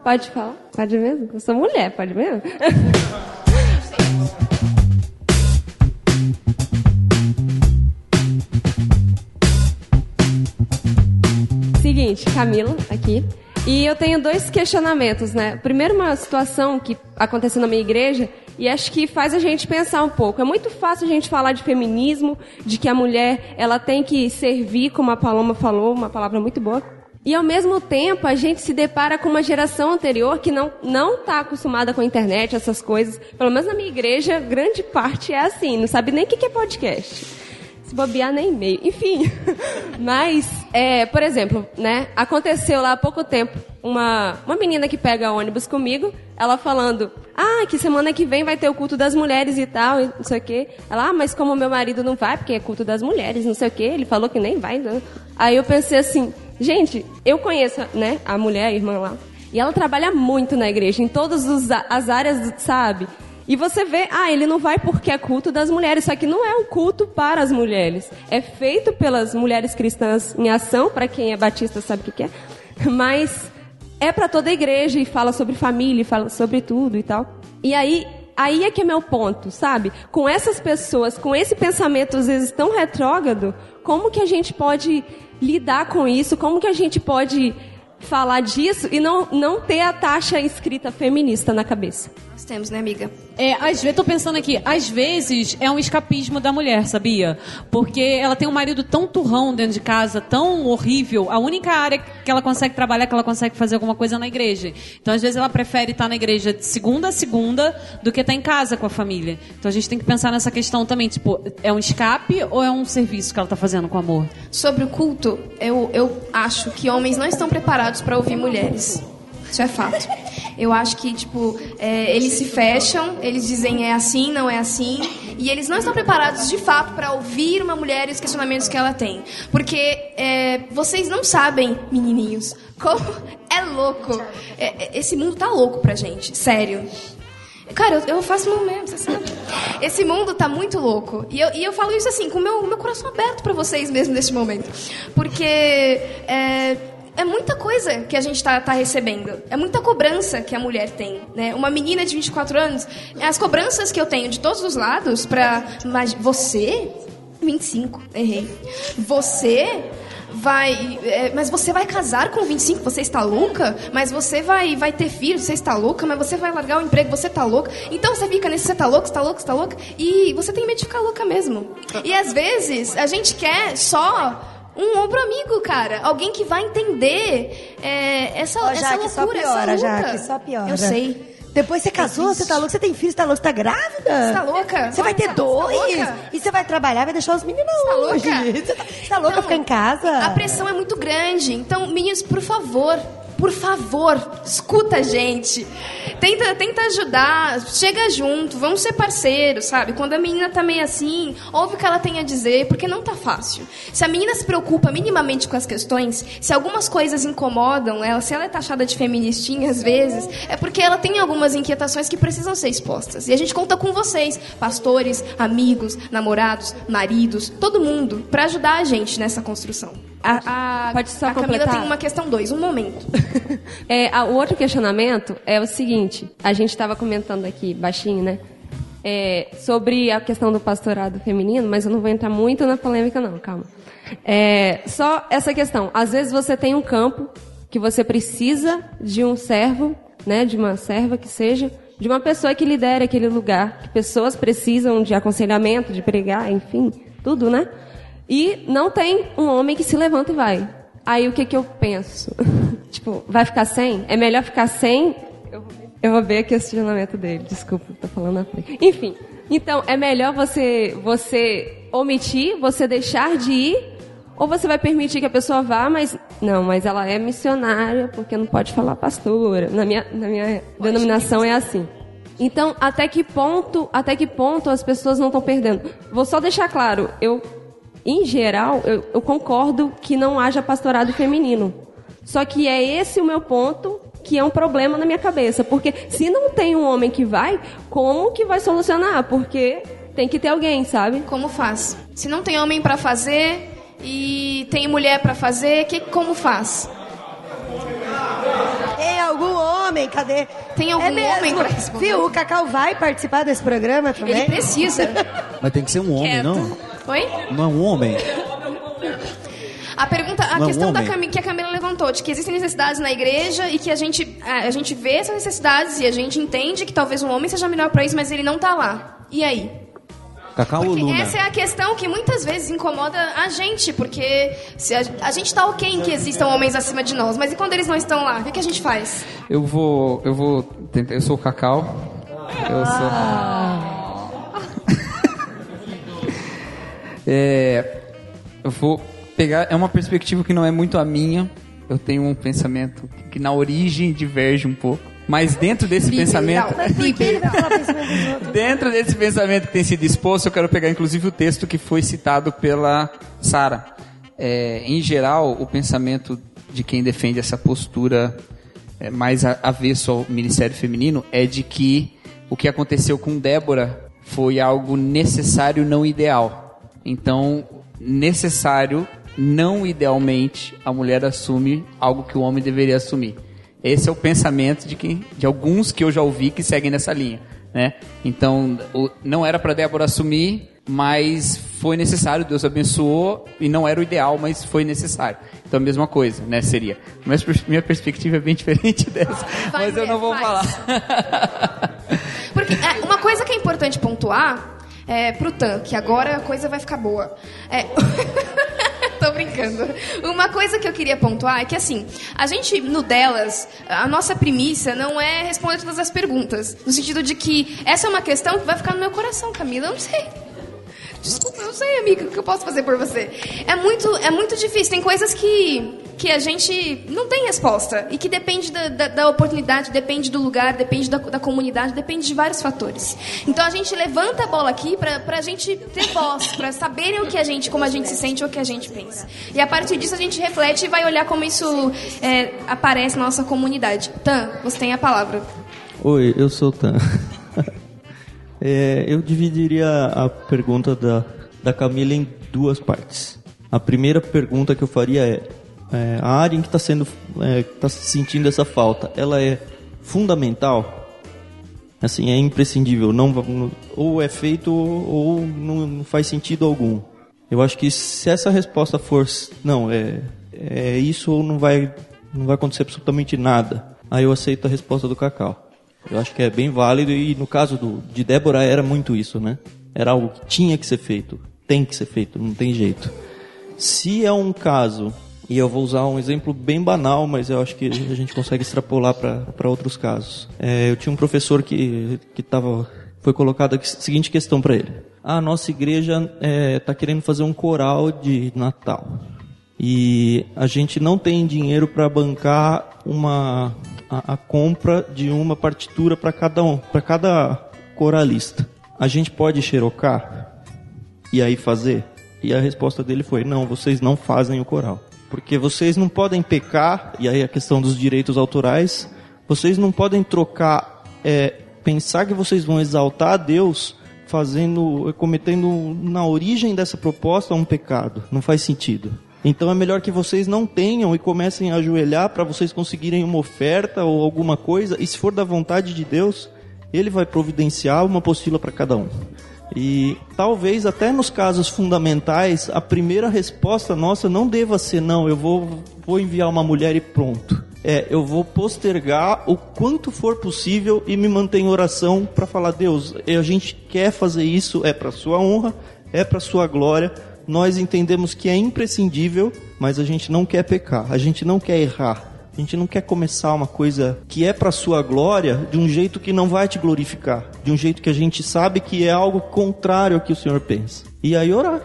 Pode falar? Pode mesmo? Eu sou mulher, pode mesmo? <laughs> Seguinte, Camila aqui. E eu tenho dois questionamentos, né? Primeiro, uma situação que aconteceu na minha igreja e acho que faz a gente pensar um pouco. É muito fácil a gente falar de feminismo, de que a mulher ela tem que servir, como a Paloma falou, uma palavra muito boa. E ao mesmo tempo a gente se depara com uma geração anterior que não não está acostumada com a internet, essas coisas. Pelo menos na minha igreja, grande parte é assim, não sabe nem o que é podcast. Se bobear nem e-mail. Enfim. <laughs> Mas, é, por exemplo, né, aconteceu lá há pouco tempo uma, uma menina que pega ônibus comigo, ela falando, ah, que semana que vem vai ter o culto das mulheres e tal, e não sei o quê. Ela, ah, mas como meu marido não vai, porque é culto das mulheres, não sei o quê, ele falou que nem vai, não. Aí eu pensei assim, gente, eu conheço, né, a mulher, a irmã lá, e ela trabalha muito na igreja, em todas as áreas, sabe? E você vê, ah, ele não vai porque é culto das mulheres. Só que não é um culto para as mulheres. É feito pelas mulheres cristãs em ação, para quem é batista sabe o que que é. <laughs> Mas é para toda a igreja e fala sobre família, fala sobre tudo e tal. E aí, aí é que é meu ponto, sabe? Com essas pessoas, com esse pensamento às vezes tão retrógrado, como que a gente pode lidar com isso? Como que a gente pode falar disso e não, não ter a taxa escrita feminista na cabeça? Nós temos, né, amiga? É, às vezes, tô pensando aqui, às vezes é um escapismo da mulher, sabia? Porque ela tem um marido tão turrão dentro de casa, tão horrível, a única área que ela consegue trabalhar, que ela consegue fazer alguma coisa é na igreja. Então, às vezes, ela prefere estar na igreja de segunda a segunda do que estar em casa com a família. Então, a gente tem que pensar nessa questão também, tipo, é um escape ou é um serviço que ela tá fazendo com amor? Sobre o culto, eu, eu acho que homens não estão preparados para ouvir mulheres. Isso é fato. Eu acho que, tipo, é, eles se fecham, eles dizem é assim, não é assim, e eles não estão preparados de fato para ouvir uma mulher e os questionamentos que ela tem. Porque é, vocês não sabem, menininhos, como é louco. É, é, esse mundo tá louco pra gente, sério. Cara, eu, eu faço meu mesmo, você sabe. Esse mundo tá muito louco. E eu, e eu falo isso assim, com o meu, meu coração aberto pra vocês mesmo neste momento. Porque é, é muita coisa que a gente tá, tá recebendo. É muita cobrança que a mulher tem. Né? Uma menina de 24 anos, as cobranças que eu tenho de todos os lados pra. Mas você? 25, errei. Você vai. é, mas você vai casar com 25, você está louca? Mas você vai, vai ter filho, você está louca? Mas você vai largar o emprego, você está louca? Então você fica nesse, você está louca, está louca, está louca? E você tem medo de ficar louca mesmo. E às vezes a gente quer só. Um ombro amigo, cara. Alguém que vai entender é, essa, Ó, essa Jaque, só loucura, piora, essa luta. Jaque, só piora. Eu sei. Depois você casou, você tá louco, você tem filho, você tá louco, você tá grávida? Você tá louca? Você vai ter tá dois? louca? E você vai trabalhar, vai deixar os meninos tá longe. louca? <laughs> Você tá, você tá louca Então, ficar em casa? A pressão é muito grande. Então, meninos, por favor, por favor, escuta a gente. Tenta, tenta ajudar, chega junto, vamos ser parceiros, sabe? Quando a menina tá meio assim, ouve o que ela tem a dizer, porque não tá fácil. Se a menina se preocupa minimamente com as questões, se algumas coisas incomodam ela, se ela é taxada de feministinha às vezes, é porque ela tem algumas inquietações que precisam ser expostas. E a gente conta com vocês, pastores, amigos, namorados, maridos, todo mundo, para ajudar a gente nessa construção. A, a, Pode só a Camila completar? tem uma questão dois, um momento. <laughs> É, a- o outro questionamento é o seguinte: a gente estava comentando aqui baixinho, né? É, sobre a questão do pastorado feminino, mas eu não vou entrar muito na polêmica, não, calma. É, só essa questão. Às vezes você tem um campo que você precisa de um servo, né? De uma serva que seja, de uma pessoa que lidere aquele lugar, que pessoas precisam de aconselhamento, de pregar, enfim, tudo, né? E não tem um homem que se levanta e vai. Aí o que que eu penso? <laughs> tipo, vai ficar sem? É melhor ficar sem? Eu vou ver, aqui o questionamento dele. Desculpa, tô falando na frente. Enfim, então é melhor você você omitir, você deixar de ir, ou você vai permitir que a pessoa vá, mas não, mas ela é missionária porque não pode falar pastora. Na minha na minha denominação é assim. Então, até que ponto, até que ponto as pessoas não estão perdendo? Vou só deixar claro, eu em geral, eu, eu concordo que não haja pastorado feminino. Só que é esse o meu ponto que é um problema na minha cabeça. Porque se não tem um homem que vai, como que vai solucionar? Porque tem que ter alguém, sabe? Como faz? Se não tem homem pra fazer e tem mulher pra fazer, que, como faz? Tem algum homem? Cadê? Tem algum é mesmo. homem pra responder? Viu, o Cacau vai participar desse programa também? Ele precisa. Mas tem que ser um homem, Quieto. não? Oi? Não é um homem? <laughs> A pergunta, a Não, questão da homem. Cami- que a Camila levantou, de que existem necessidades na igreja e que a gente, a, a gente vê essas necessidades e a gente entende que talvez um homem seja melhor para isso, mas ele não tá lá. E aí? Cacau ou Luna? Essa é a questão que muitas vezes incomoda a gente, porque se a, a gente tá ok em que existam homens acima de nós, mas e quando eles não estão lá? O que, que a gente faz? Eu vou. Eu vou. tentar- Eu sou o Cacau. Eu sou. É, eu vou pegar. É uma perspectiva que não é muito a minha. Eu tenho um pensamento que na origem diverge um pouco. Mas dentro desse pensamento. <laughs> Dentro desse pensamento que tem sido exposto, eu quero pegar inclusive o texto que foi citado pela Sara. É, em geral, o pensamento de quem defende essa postura é, mais avesso ao ministério feminino é de que o que aconteceu com Débora foi algo necessário, não ideal. Então, necessário, não idealmente, a mulher assume algo que o homem deveria assumir. Esse é o pensamento de, quem, de alguns que eu já ouvi que seguem nessa linha. Né? Então, o- não era para Débora assumir, mas foi necessário, Deus abençoou, e não era o ideal, mas foi necessário. Então, a mesma coisa, né, seria. Mas minha perspectiva é bem <laughs> diferente dessa, mas eu não vou falar. Porque é, uma coisa que é importante pontuar é, pro Tan, que agora a coisa vai ficar boa. É, <laughs> Tô brincando. Uma coisa que eu queria pontuar é que, assim, a gente, no delas, a nossa primícia não é responder todas as perguntas. No sentido de que essa é uma questão que vai ficar no meu coração, Camila. Eu não sei. Desculpa, não sei, amiga, o que eu posso fazer por você. É muito, é muito difícil. Tem coisas que, que a gente não tem resposta. E que depende da, da, da oportunidade, depende do lugar, depende da, da comunidade, depende de vários fatores. Então a gente levanta a bola aqui pra, pra gente ter voz, pra saberem o que a gente, como a gente se sente ou o que a gente pensa. E a partir disso a gente reflete e vai olhar como isso é, aparece na nossa comunidade. Tan, você tem a palavra. Oi, eu sou o Tan. <laughs> É, eu dividiria a pergunta da, da Camila em duas partes. A primeira pergunta que eu faria é, é, a área em que está sendo, é, tá sentindo essa falta, ela é fundamental? Assim, é imprescindível, não, ou é feito ou não, não faz sentido algum. Eu acho que se essa resposta for não, é, é isso ou não vai, não vai acontecer absolutamente nada, aí eu aceito a resposta do Cacau. Eu acho que é bem válido e no caso do, de Débora era muito isso, né? Era algo que tinha que ser feito, tem que ser feito, não tem jeito. Se é um caso, e eu vou usar um exemplo bem banal, mas eu acho que a gente consegue extrapolar para outros casos. É, eu tinha um professor que que tava, foi colocada a seguinte questão para ele: a nossa igreja está querendo fazer um coral de Natal e a gente não tem dinheiro para bancar uma a, a compra de uma partitura para cada um, para cada coralista. A gente pode xerocar e aí fazer? E a resposta dele foi: não, vocês não fazem o coral. Porque vocês não podem pecar, e aí a questão dos direitos autorais, vocês não podem trocar, é, pensar que vocês vão exaltar a Deus fazendo, cometendo na origem dessa proposta um pecado. Não faz sentido. Então é melhor que vocês não tenham e comecem a ajoelhar para vocês conseguirem uma oferta ou alguma coisa, e se for da vontade de Deus, Ele vai providenciar uma apostila para cada um. E talvez até nos casos fundamentais, a primeira resposta nossa não deva ser não, eu vou, vou enviar uma mulher e pronto. É, eu vou postergar o quanto for possível e me manter em oração para falar, Deus, a gente quer fazer isso, é para sua honra, é para sua glória. Nós entendemos que é imprescindível, mas a gente não quer pecar, a gente não quer errar. A gente não quer começar uma coisa que é para sua glória de um jeito que não vai te glorificar, de um jeito que a gente sabe que é algo contrário ao que o Senhor pensa. E aí orar.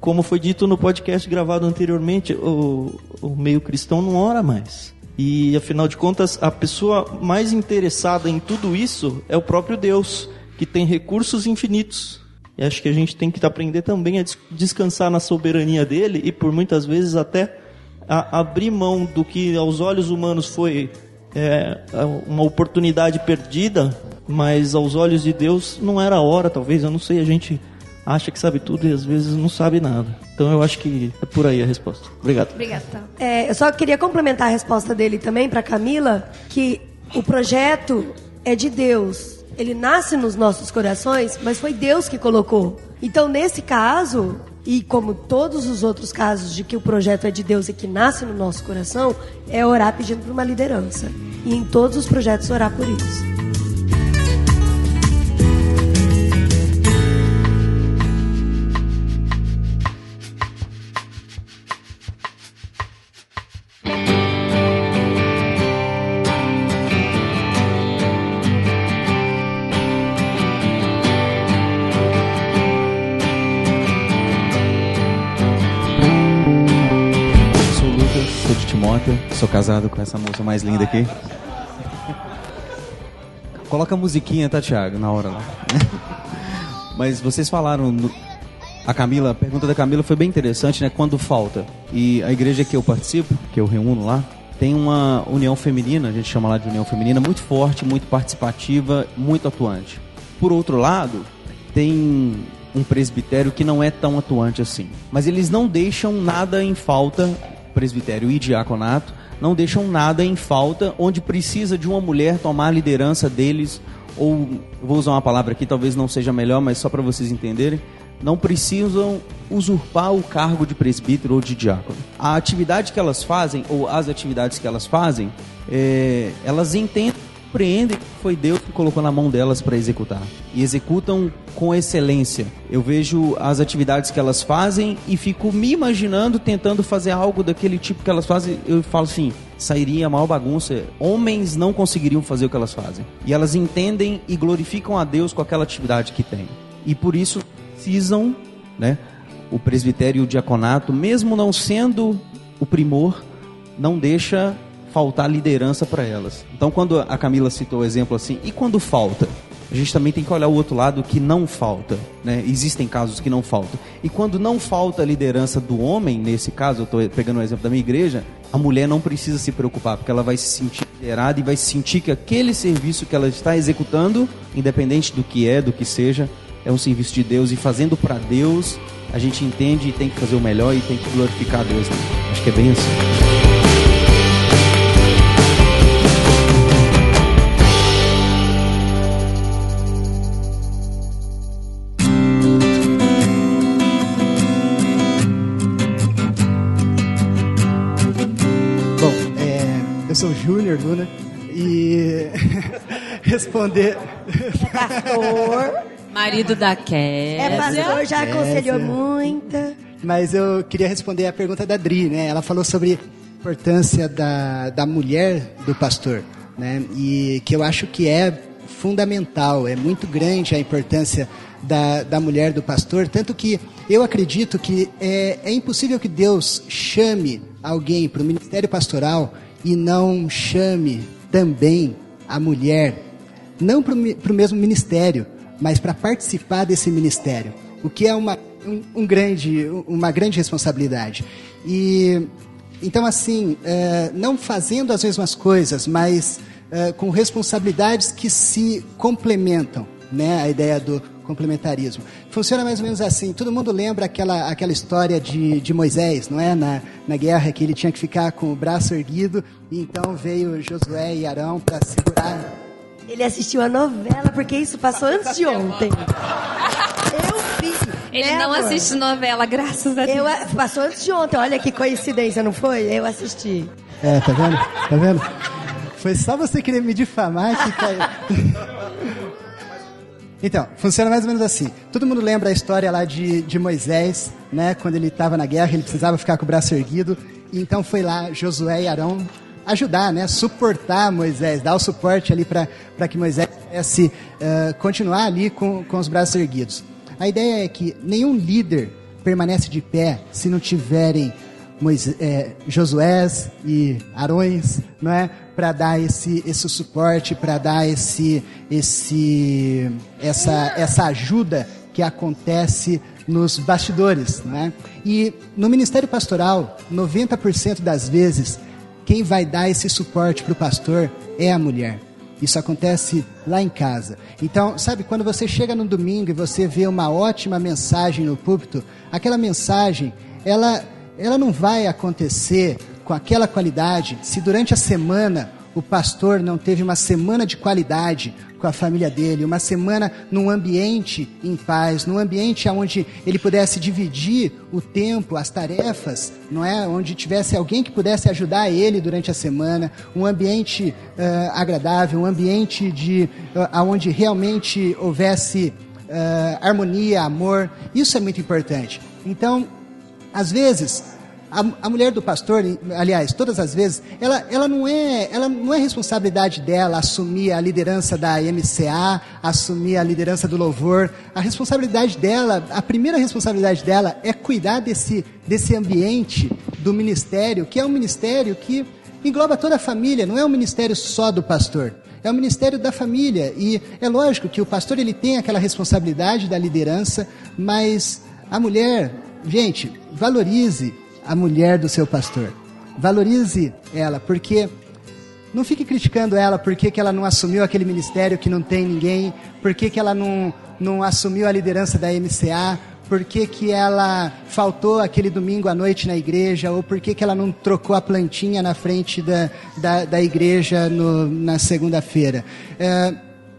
Como foi dito no podcast gravado anteriormente, o, o meio cristão não ora mais. E afinal de contas, a pessoa mais interessada em tudo isso é o próprio Deus, que tem recursos infinitos. E acho que a gente tem que aprender também a des- descansar na soberania dele e por muitas vezes até a abrir mão do que aos olhos humanos foi é, uma oportunidade perdida, mas aos olhos de Deus não era a hora, talvez, eu não sei, a gente acha que sabe tudo e às vezes não sabe nada. Então eu acho que é por aí a resposta. Obrigado. Obrigada, Tan. É, eu só queria complementar a resposta dele também para Camila, que o projeto é de Deus. Ele nasce nos nossos corações, mas foi Deus que colocou. Então, nesse caso, e como todos os outros casos de que o projeto é de Deus e que nasce no nosso coração, é orar pedindo por uma liderança. E em todos os projetos orar por isso. Timóteo, sou casado com essa moça mais linda aqui. Coloca a musiquinha, tá, Thiago, na hora lá. <laughs> Mas vocês falaram. no- A Camila, a pergunta da Camila foi bem interessante, né? Quando falta. E a igreja que eu participo, que eu reúno lá, tem uma união feminina, a gente chama lá de união feminina, muito forte, muito participativa, muito atuante. Por outro lado, tem um presbitério que não é tão atuante assim. Mas eles não deixam nada em falta, presbitério e diaconato, não deixam nada em falta onde precisa de uma mulher tomar a liderança deles, ou vou usar uma palavra aqui, talvez não seja melhor, mas só para vocês entenderem, não precisam usurpar o cargo de presbítero ou de diácono. A atividade que elas fazem, ou as atividades que elas fazem, é, elas entendem, compreendem que foi Deus que colocou na mão delas para executar. E executam com excelência. Eu vejo as atividades que elas fazem e fico me imaginando tentando fazer algo daquele tipo que elas fazem. Eu falo assim, sairia a maior bagunça. Homens não conseguiriam fazer o que elas fazem. E elas entendem e glorificam a Deus com aquela atividade que têm. E por isso precisam, né? O presbitério e o diaconato, mesmo não sendo o primor, não deixa faltar liderança para elas. Então, quando a Camila citou o exemplo assim, e quando falta? A gente também tem que olhar o outro lado que não falta, né? Existem casos que não faltam. E quando não falta a liderança do homem, nesse caso, eu estou pegando o exemplo da minha igreja, a mulher não precisa se preocupar, porque ela vai se sentir liderada e vai sentir que aquele serviço que ela está executando, independente do que é, do que seja, é um serviço de Deus e fazendo para Deus, a gente entende e tem que fazer o melhor e tem que glorificar a Deus. Né? Acho que é bem assim. Júnior Luna e <laughs> responder. Pastor. Marido da Kézia. É pastor, já aconselhou muita. Mas eu queria responder a pergunta da Dri, né? Ela falou sobre a importância da, da mulher do pastor, né? E que eu acho que é fundamental, é muito grande a importância da, da mulher do pastor, tanto que eu acredito que é, é impossível que Deus chame alguém para o ministério pastoral e não chame também a mulher, não para o mesmo ministério, mas para participar desse ministério, o que é uma, um, um grande, uma grande responsabilidade. E então assim, eh, não fazendo as mesmas coisas, mas eh, com responsabilidades que se complementam, né? A ideia do complementarismo. Funciona mais ou menos assim. Todo mundo lembra aquela, aquela história de, de Moisés, não é? Na, na guerra, que ele tinha que ficar com o braço erguido, e então veio Josué e Arão para segurar Ele assistiu a novela, porque isso passou antes de ontem. Eu vi. Ele né, não amor? assiste novela, graças a Deus. Eu, a- passou antes de ontem. Olha que coincidência, não foi? Eu assisti. É, tá vendo? Tá vendo? Foi só você querer me difamar que caiu. Então, funciona mais ou menos assim. Todo mundo lembra a história lá de, de Moisés, né? Quando ele estava na guerra, ele precisava ficar com o braço erguido. Então foi lá Josué e Arão ajudar, né? Suportar Moisés, dar o suporte ali para que Moisés pudesse eh, continuar ali com, com os braços erguidos. A ideia é que nenhum líder permanece de pé se não tiverem Moisés, é, Josués e Arões, não é, para dar esse esse suporte, para dar esse esse essa essa ajuda que acontece nos bastidores, não é? E no ministério pastoral, 90% das vezes quem vai dar esse suporte para o pastor é a mulher. Isso acontece lá em casa. Então, sabe, quando você chega no domingo e você vê uma ótima mensagem no púlpito, aquela mensagem, ela, ela não vai acontecer com aquela qualidade se durante a semana o pastor não teve uma semana de qualidade com a família dele, uma semana num ambiente em paz, num ambiente onde ele pudesse dividir o tempo, as tarefas, não é? Onde tivesse alguém que pudesse ajudar ele durante a semana, um ambiente uh, agradável, um ambiente de uh, onde realmente houvesse uh, harmonia, amor. Isso é muito importante. Então, às vezes a, a, mulher do pastor, aliás, todas as vezes, ela, ela, não é, ela não é responsabilidade dela assumir a liderança da MCA, assumir a liderança do louvor. A responsabilidade dela, a primeira responsabilidade dela é cuidar desse, desse ambiente do ministério, que é um ministério que engloba toda a família, não é um ministério só do pastor. É o ministério da família e é lógico que o pastor ele tem aquela responsabilidade da liderança, mas a mulher, gente, valorize a mulher do seu pastor. Valorize ela, porque não fique criticando ela porque que ela não assumiu aquele ministério que não tem ninguém, porque que ela não, não assumiu a liderança da MCA, por que, ela faltou aquele domingo à noite na igreja, ou por que, que ela não trocou a plantinha na frente da, da, da igreja no, na segunda-feira. É,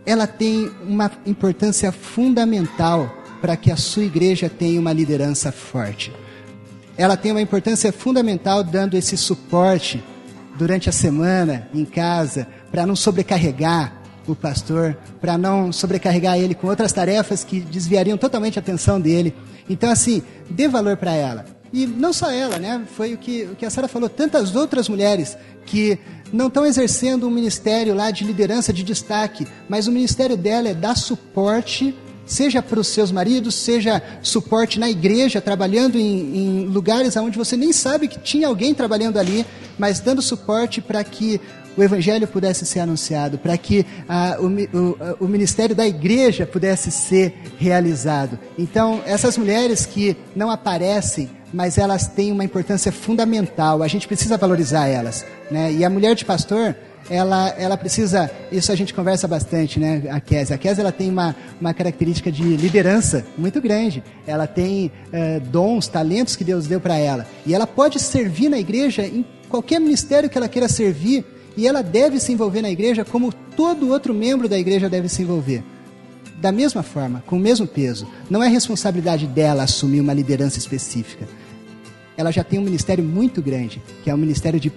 ela tem uma importância fundamental para que a sua igreja tenha uma liderança forte ela tem uma importância fundamental dando esse suporte durante a semana em casa para não sobrecarregar o pastor, para não sobrecarregar ele com outras tarefas que desviariam totalmente a atenção dele. Então, assim, dê valor para ela. E não só ela, né? Foi o que, o que a Sara falou, tantas outras mulheres que não estão exercendo um ministério lá de liderança, de destaque, mas o ministério dela é dar suporte seja para os seus maridos, seja suporte na igreja, trabalhando em, em, lugares onde você nem sabe que tinha alguém trabalhando ali, mas dando suporte para que o evangelho pudesse ser anunciado, para que ah, o, o, o, ministério da igreja pudesse ser realizado. Então, essas mulheres que não aparecem, mas elas têm uma importância fundamental, a gente precisa valorizar elas. Né? E a mulher de pastor, ela, ela precisa, isso a gente conversa bastante, né, a Kézia. A Kézia, ela tem uma, uma característica de liderança muito grande. Ela tem uh, dons, talentos que Deus deu para ela. E ela pode servir na igreja em qualquer ministério que ela queira servir, e ela deve se envolver na igreja como todo outro membro da igreja deve se envolver. Da mesma forma, com o mesmo peso. Não é responsabilidade dela assumir uma liderança específica. Ela já tem um ministério muito grande, que é o um ministério de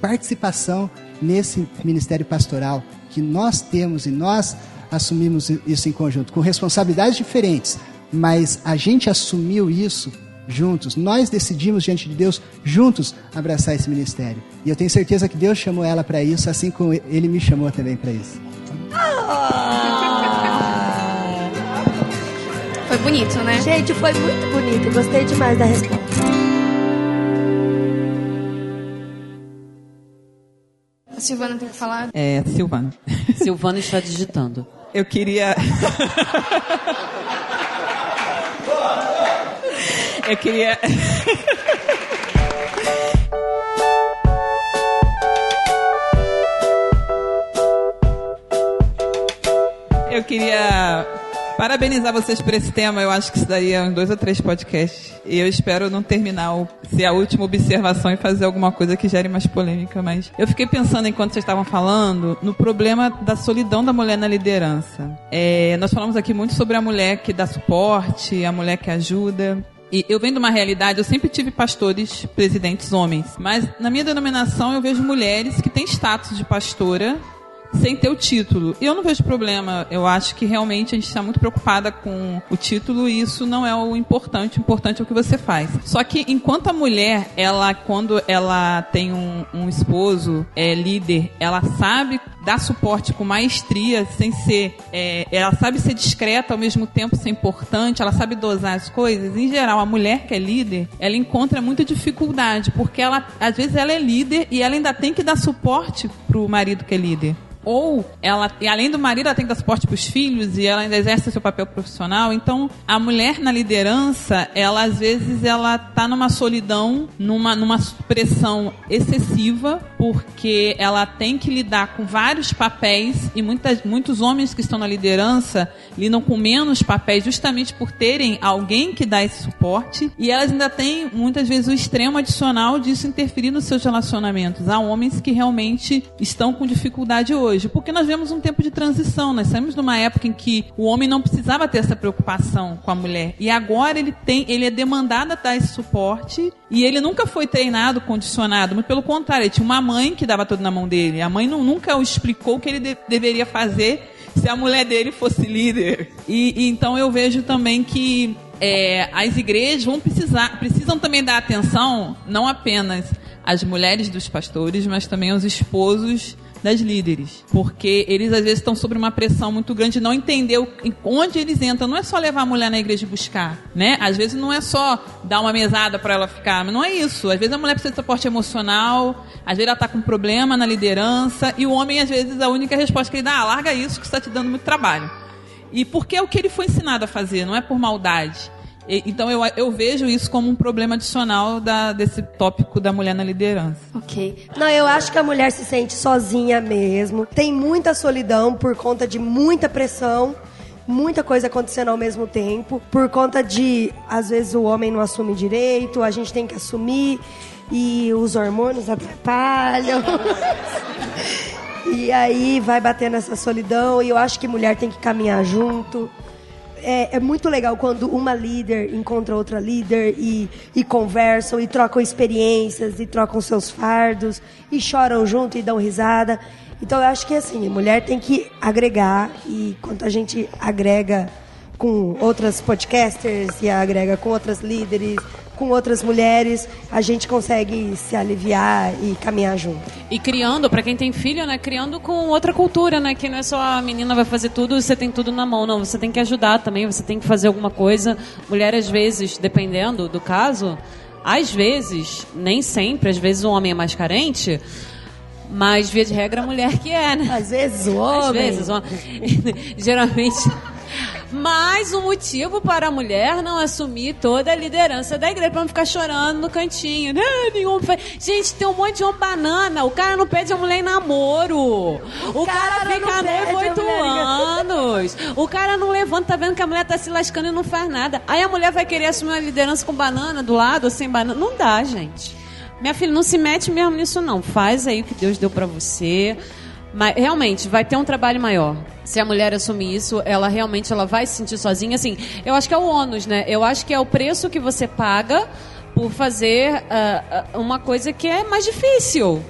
participação nesse ministério pastoral que nós temos e nós assumimos isso em conjunto, com responsabilidades diferentes, mas a gente assumiu isso juntos. Nós decidimos diante de Deus juntos abraçar esse ministério. E eu tenho certeza que Deus chamou ela para isso, assim como ele me chamou também para isso. Foi bonito, né? Gente, foi muito bonito. Gostei demais da resposta. A Silvana tem que falar? É, Silvana. Silvana está digitando. Eu queria. Eu queria. Eu queria parabenizar vocês por esse tema. Eu acho que isso daria uns dois ou três podcasts. E eu espero não terminar o, ser a última observação e fazer alguma coisa que gere mais polêmica. Mas eu fiquei pensando, enquanto vocês estavam falando, no problema da solidão da mulher na liderança. É, nós falamos aqui muito sobre a mulher que dá suporte, a mulher que ajuda. E eu venho de uma realidade, eu sempre tive pastores, presidentes homens. Mas na minha denominação eu vejo mulheres que têm status de pastora sem ter o título. E eu não vejo problema. Eu acho que realmente a gente está muito preocupada com o título e isso não é o importante. O importante é o que você faz. Só que enquanto a mulher, ela, quando ela tem um, um esposo é, líder, ela sabe dar suporte com maestria, sem ser. É, ela sabe ser discreta ao mesmo tempo ser importante, ela sabe dosar as coisas. Em geral, a mulher que é líder, ela encontra muita dificuldade, porque ela, às vezes, ela é líder e ela ainda tem que dar suporte pro marido que é líder. Ou ela, e além do marido, ela tem que dar suporte para os filhos e ela ainda exerce seu papel profissional. Então, a mulher na liderança, ela às vezes ela tá numa solidão, numa numa pressão excessiva, porque ela tem que lidar com vários papéis e muitas, muitos homens que estão na liderança lidam com menos papéis justamente por terem alguém que dá esse suporte. E elas ainda têm muitas vezes o extremo adicional disso interferir nos seus relacionamentos. Há homens que realmente estão com dificuldade hoje, porque nós vemos um tempo de transição, nós saímos de uma época em que o homem não precisava ter essa preocupação com a mulher. E agora ele tem, ele é demandado a dar esse suporte e ele nunca foi treinado, condicionado, muito pelo contrário, ele tinha uma mãe que dava tudo na mão dele. A mãe não, nunca o explicou o que ele de, deveria fazer se a mulher dele fosse líder. E, e então eu vejo também que é, as igrejas vão precisar, precisam também dar atenção, não apenas às mulheres dos pastores, mas também aos esposos das líderes, porque eles às vezes estão sob uma pressão muito grande de não entender onde eles entram. Não é só levar a mulher na igreja e buscar, né? Às vezes não é só dar uma mesada para ela ficar, mas não é isso. Às vezes a mulher precisa de suporte emocional, às vezes ela está com problema na liderança e o homem às vezes a única resposta que ele dá, ah, larga isso que está te dando muito trabalho. E porque é o que ele foi ensinado a fazer, não é por maldade. Então eu, eu vejo isso como um problema adicional da, desse tópico da mulher na liderança. Ok. Não, eu acho que a mulher se sente sozinha mesmo. Tem muita solidão por conta de muita pressão muita coisa acontecendo ao mesmo tempo, por conta de, às vezes, o homem não assume direito, a gente tem que assumir, e os hormônios atrapalham. <laughs> e aí vai batendo essa solidão, e eu acho que mulher tem que caminhar junto é, é, muito legal quando uma líder encontra outra líder e, e conversam e trocam experiências e trocam seus fardos e choram junto e dão risada. Então eu acho que assim, a mulher tem que agregar e quando a gente agrega com outras podcasters e agrega com outras líderes com outras mulheres, a gente consegue se aliviar e caminhar junto. E criando, para quem tem filho, né, criando com outra cultura, né, que não é só a menina vai fazer tudo, você tem tudo na mão, não, você tem que ajudar também, você tem que fazer alguma coisa. Mulher às vezes, dependendo do caso, às vezes, nem sempre, às vezes o homem é mais carente, mas via de regra a mulher que é, né? Às vezes o homem. Às vezes o homem. <laughs> Geralmente mais um motivo para a mulher não assumir toda a liderança da igreja, para não ficar chorando no cantinho. Né? Nenhum... Gente, tem um monte de homem banana. O cara não pede a mulher em namoro. O, o cara, cara fica noivo oito anos. O cara não levanta, tá vendo que a mulher tá se lascando e não faz nada. Aí a mulher vai querer assumir uma liderança com banana do lado, sem banana. Não dá, gente. Minha filha, não se mete mesmo nisso, não. Faz aí o que Deus deu para você. Mas realmente vai ter um trabalho maior. Se a mulher assumir isso, ela realmente ela vai se sentir sozinha. Assim, eu acho que é o ônus, né? Eu acho que é o preço que você paga por fazer uh, uma coisa que é mais difícil.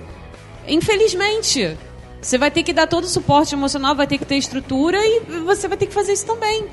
Infelizmente. Você vai ter que dar todo o suporte emocional, vai ter que ter estrutura e você vai ter que fazer isso também.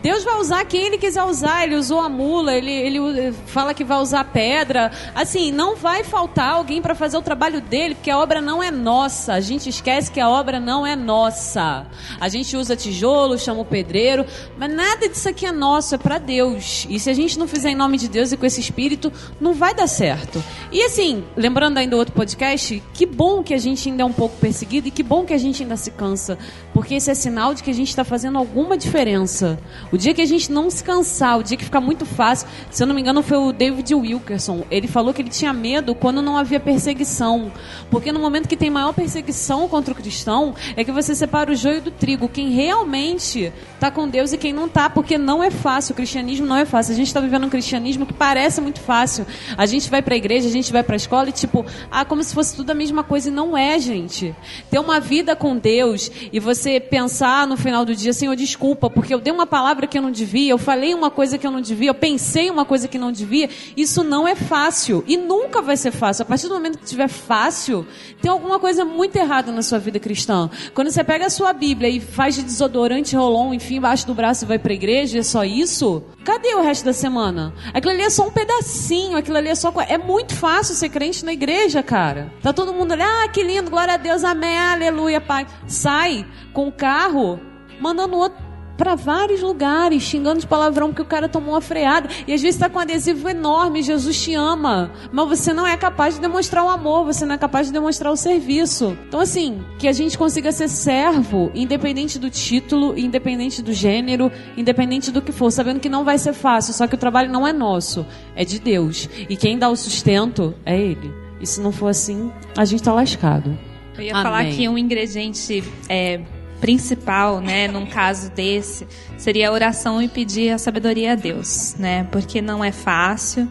Deus vai usar quem ele quiser usar. Ele usou a mula, ele, ele fala que vai usar pedra. Assim, não vai faltar alguém para fazer o trabalho dele, porque a obra não é nossa. A gente esquece que a obra não é nossa. A gente usa tijolo, chama o pedreiro, mas nada disso aqui é nosso, é para Deus. E se a gente não fizer em nome de Deus e com esse espírito, não vai dar certo. E assim, lembrando ainda outro podcast, que bom que a gente ainda é um pouco perseguido que bom que a gente ainda se cansa, porque esse é sinal de que a gente está fazendo alguma diferença. O dia que a gente não se cansar, o dia que ficar muito fácil, se eu não me engano foi o David Wilkerson, ele falou que ele tinha medo quando não havia perseguição, porque no momento que tem maior perseguição contra o cristão, é que você separa o joio do trigo, quem realmente está com Deus e quem não está, porque não é fácil, o cristianismo não é fácil. A gente está vivendo um cristianismo que parece muito fácil. A gente vai para a igreja, a gente vai para a escola e tipo, ah, como se fosse tudo a mesma coisa e não é, gente. Ter uma vida com Deus e você pensar no final do dia, Senhor, desculpa, porque eu dei uma palavra que eu não devia, eu falei uma coisa que eu não devia, eu pensei uma coisa que não devia, isso não é fácil e nunca vai ser fácil. A partir do momento que tiver fácil, tem alguma coisa muito errada na sua vida cristã. Quando você pega a sua Bíblia e faz de desodorante, rolon, enfim, embaixo do braço e vai para a igreja, é só isso? Cadê o resto da semana? Aquilo ali é só um pedacinho, aquilo ali é só. É muito fácil ser crente na igreja, cara. Tá todo mundo ali, ah, que lindo, glória a Deus, amém, aleluia, pai. Sai com o carro, mandando outro pra vários lugares, xingando de palavrão porque o cara tomou uma freada. E às vezes tá com um adesivo enorme, Jesus te ama. Mas você não é capaz de demonstrar o amor, você não é capaz de demonstrar o serviço. Então, assim, que a gente consiga ser servo, independente do título, independente do gênero, independente do que for, sabendo que não vai ser fácil, só que o trabalho não é nosso, é de Deus. E quem dá o sustento é Ele. E se não for assim, a gente tá lascado. Eu ia Amém. falar que um ingrediente é, principal, né, num caso desse, seria a oração e pedir a sabedoria a Deus, né? Porque não é fácil.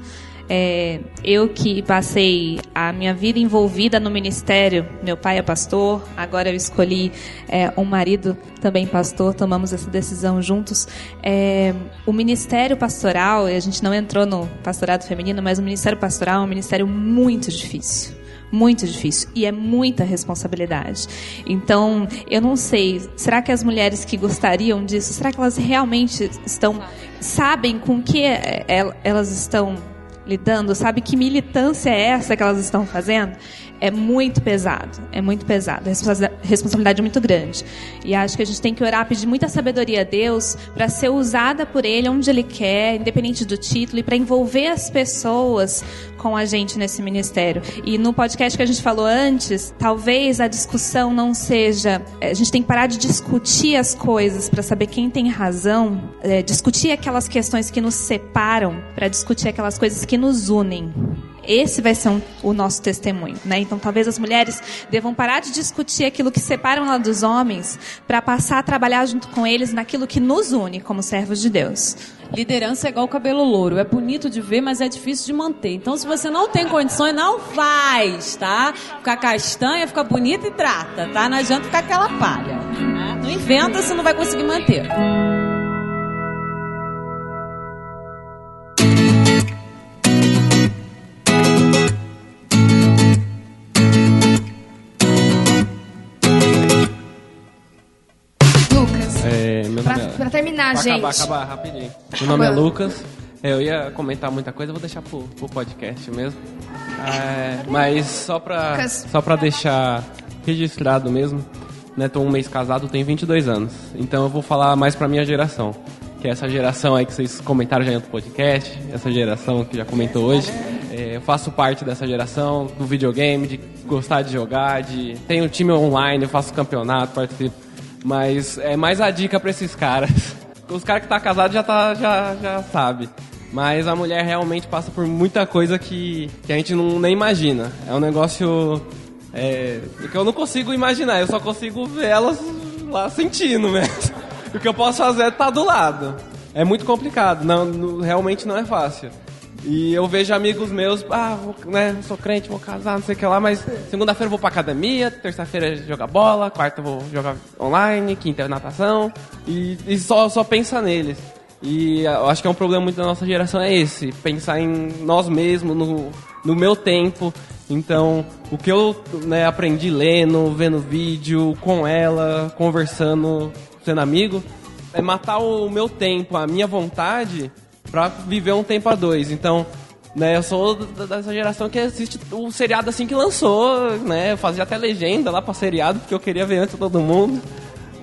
É, eu que passei a minha vida envolvida no ministério, meu pai é pastor, agora eu escolhi é, um marido também pastor, tomamos essa decisão juntos. É, o ministério pastoral, a gente não entrou no pastorado feminino, mas o ministério pastoral é um ministério muito difícil muito difícil e é muita responsabilidade. Então, eu não sei, será que as mulheres que gostariam disso, será que elas realmente estão sabem com que eh, el- elas estão lidando, sabe que militância é essa que elas estão fazendo? É muito pesado, é muito pesado, a responsa- responsabilidade é muito grande. E acho que a gente tem que orar, pedir muita sabedoria a Deus para ser usada por Ele onde Ele quer, independente do título, e para envolver as pessoas com a gente nesse ministério. E no podcast que a gente falou antes, talvez a discussão não seja. eh, A gente tem que parar de discutir as coisas para saber quem tem razão, eh, discutir aquelas questões que nos separam para discutir aquelas coisas que nos unem. Esse vai ser um- o nosso testemunho, né? Então, talvez as mulheres devam parar de discutir aquilo que separa ela dos homens para passar a trabalhar junto com eles naquilo que nos une como servos de Deus. Liderança é igual cabelo louro. É bonito de ver, mas é difícil de manter. Então, se você não tem condições, não faz, tá? Ficar castanha, fica bonita e trata, tá? Não adianta ficar aquela palha. né? Não inventa, você não vai conseguir manter. Pra, pra terminar, Pra gente. Acabar, acabar rapidinho. Meu nome é. Lucas. Eu ia comentar muita coisa, eu vou deixar pro, pro podcast mesmo. É, mas só pra, Lucas. só pra deixar registrado mesmo, né? Tô um mês casado, tenho 22 anos. Então eu vou falar mais pra minha geração. Que é essa geração aí que vocês comentaram já em outro podcast, essa geração que já comentou hoje. É, eu faço parte dessa geração do videogame, de gostar de jogar, de tenho time online, eu faço campeonato, participo. Mas é mais a dica pra esses caras. <laughs> Os caras que tá casado já tá já já sabe. Mas a mulher realmente passa por muita coisa que, que a gente não nem imagina. É um negócio é, que eu não consigo imaginar, eu só consigo ver elas lá sentindo mesmo. <laughs> O que eu posso fazer é estar do lado. É muito complicado, não, não- realmente não é fácil. E eu vejo amigos meus, ah, vou, né, sou crente, vou casar, não sei o que lá, mas segunda-feira vou pra academia, terça-feira jogar bola, quarta vou jogar online, quinta é natação, e, e só, só pensa neles. E eu acho que é um problema muito da nossa geração é esse, pensar em nós mesmos, no, no meu tempo. Então, o que eu né, aprendi lendo, vendo vídeo, com ela, conversando, sendo amigo, é matar o meu tempo, a minha vontade, pra viver um tempo a dois. Então, né, eu sou da- dessa geração que assiste o seriado assim que lançou, né? Eu fazia até legenda lá pra seriado, porque eu queria ver antes todo mundo.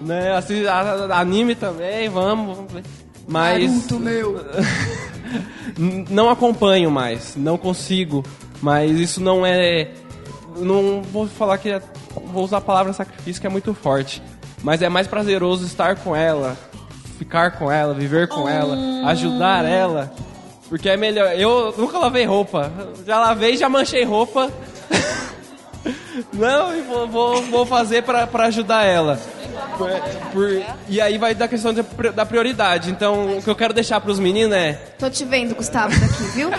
Né, assi- a- a- anime também, vamos. vamos ver. Mas. Naruto, meu. <laughs> Não acompanho mais, não consigo. Mas isso não é. Não vou falar que. É, vou usar a palavra sacrifício que é muito forte. Mas é mais prazeroso estar com ela, ficar com ela, viver com ela, ajudar ela. Porque é melhor. Eu nunca lavei roupa. Já lavei, já manchei roupa. <laughs> Não, e vou, vou, vou fazer pra, pra ajudar ela. Por- por- e aí vai da questão de- da prioridade. Então, o que eu quero deixar pros meninos é. Tô te vendo, Gustavo, daqui, viu?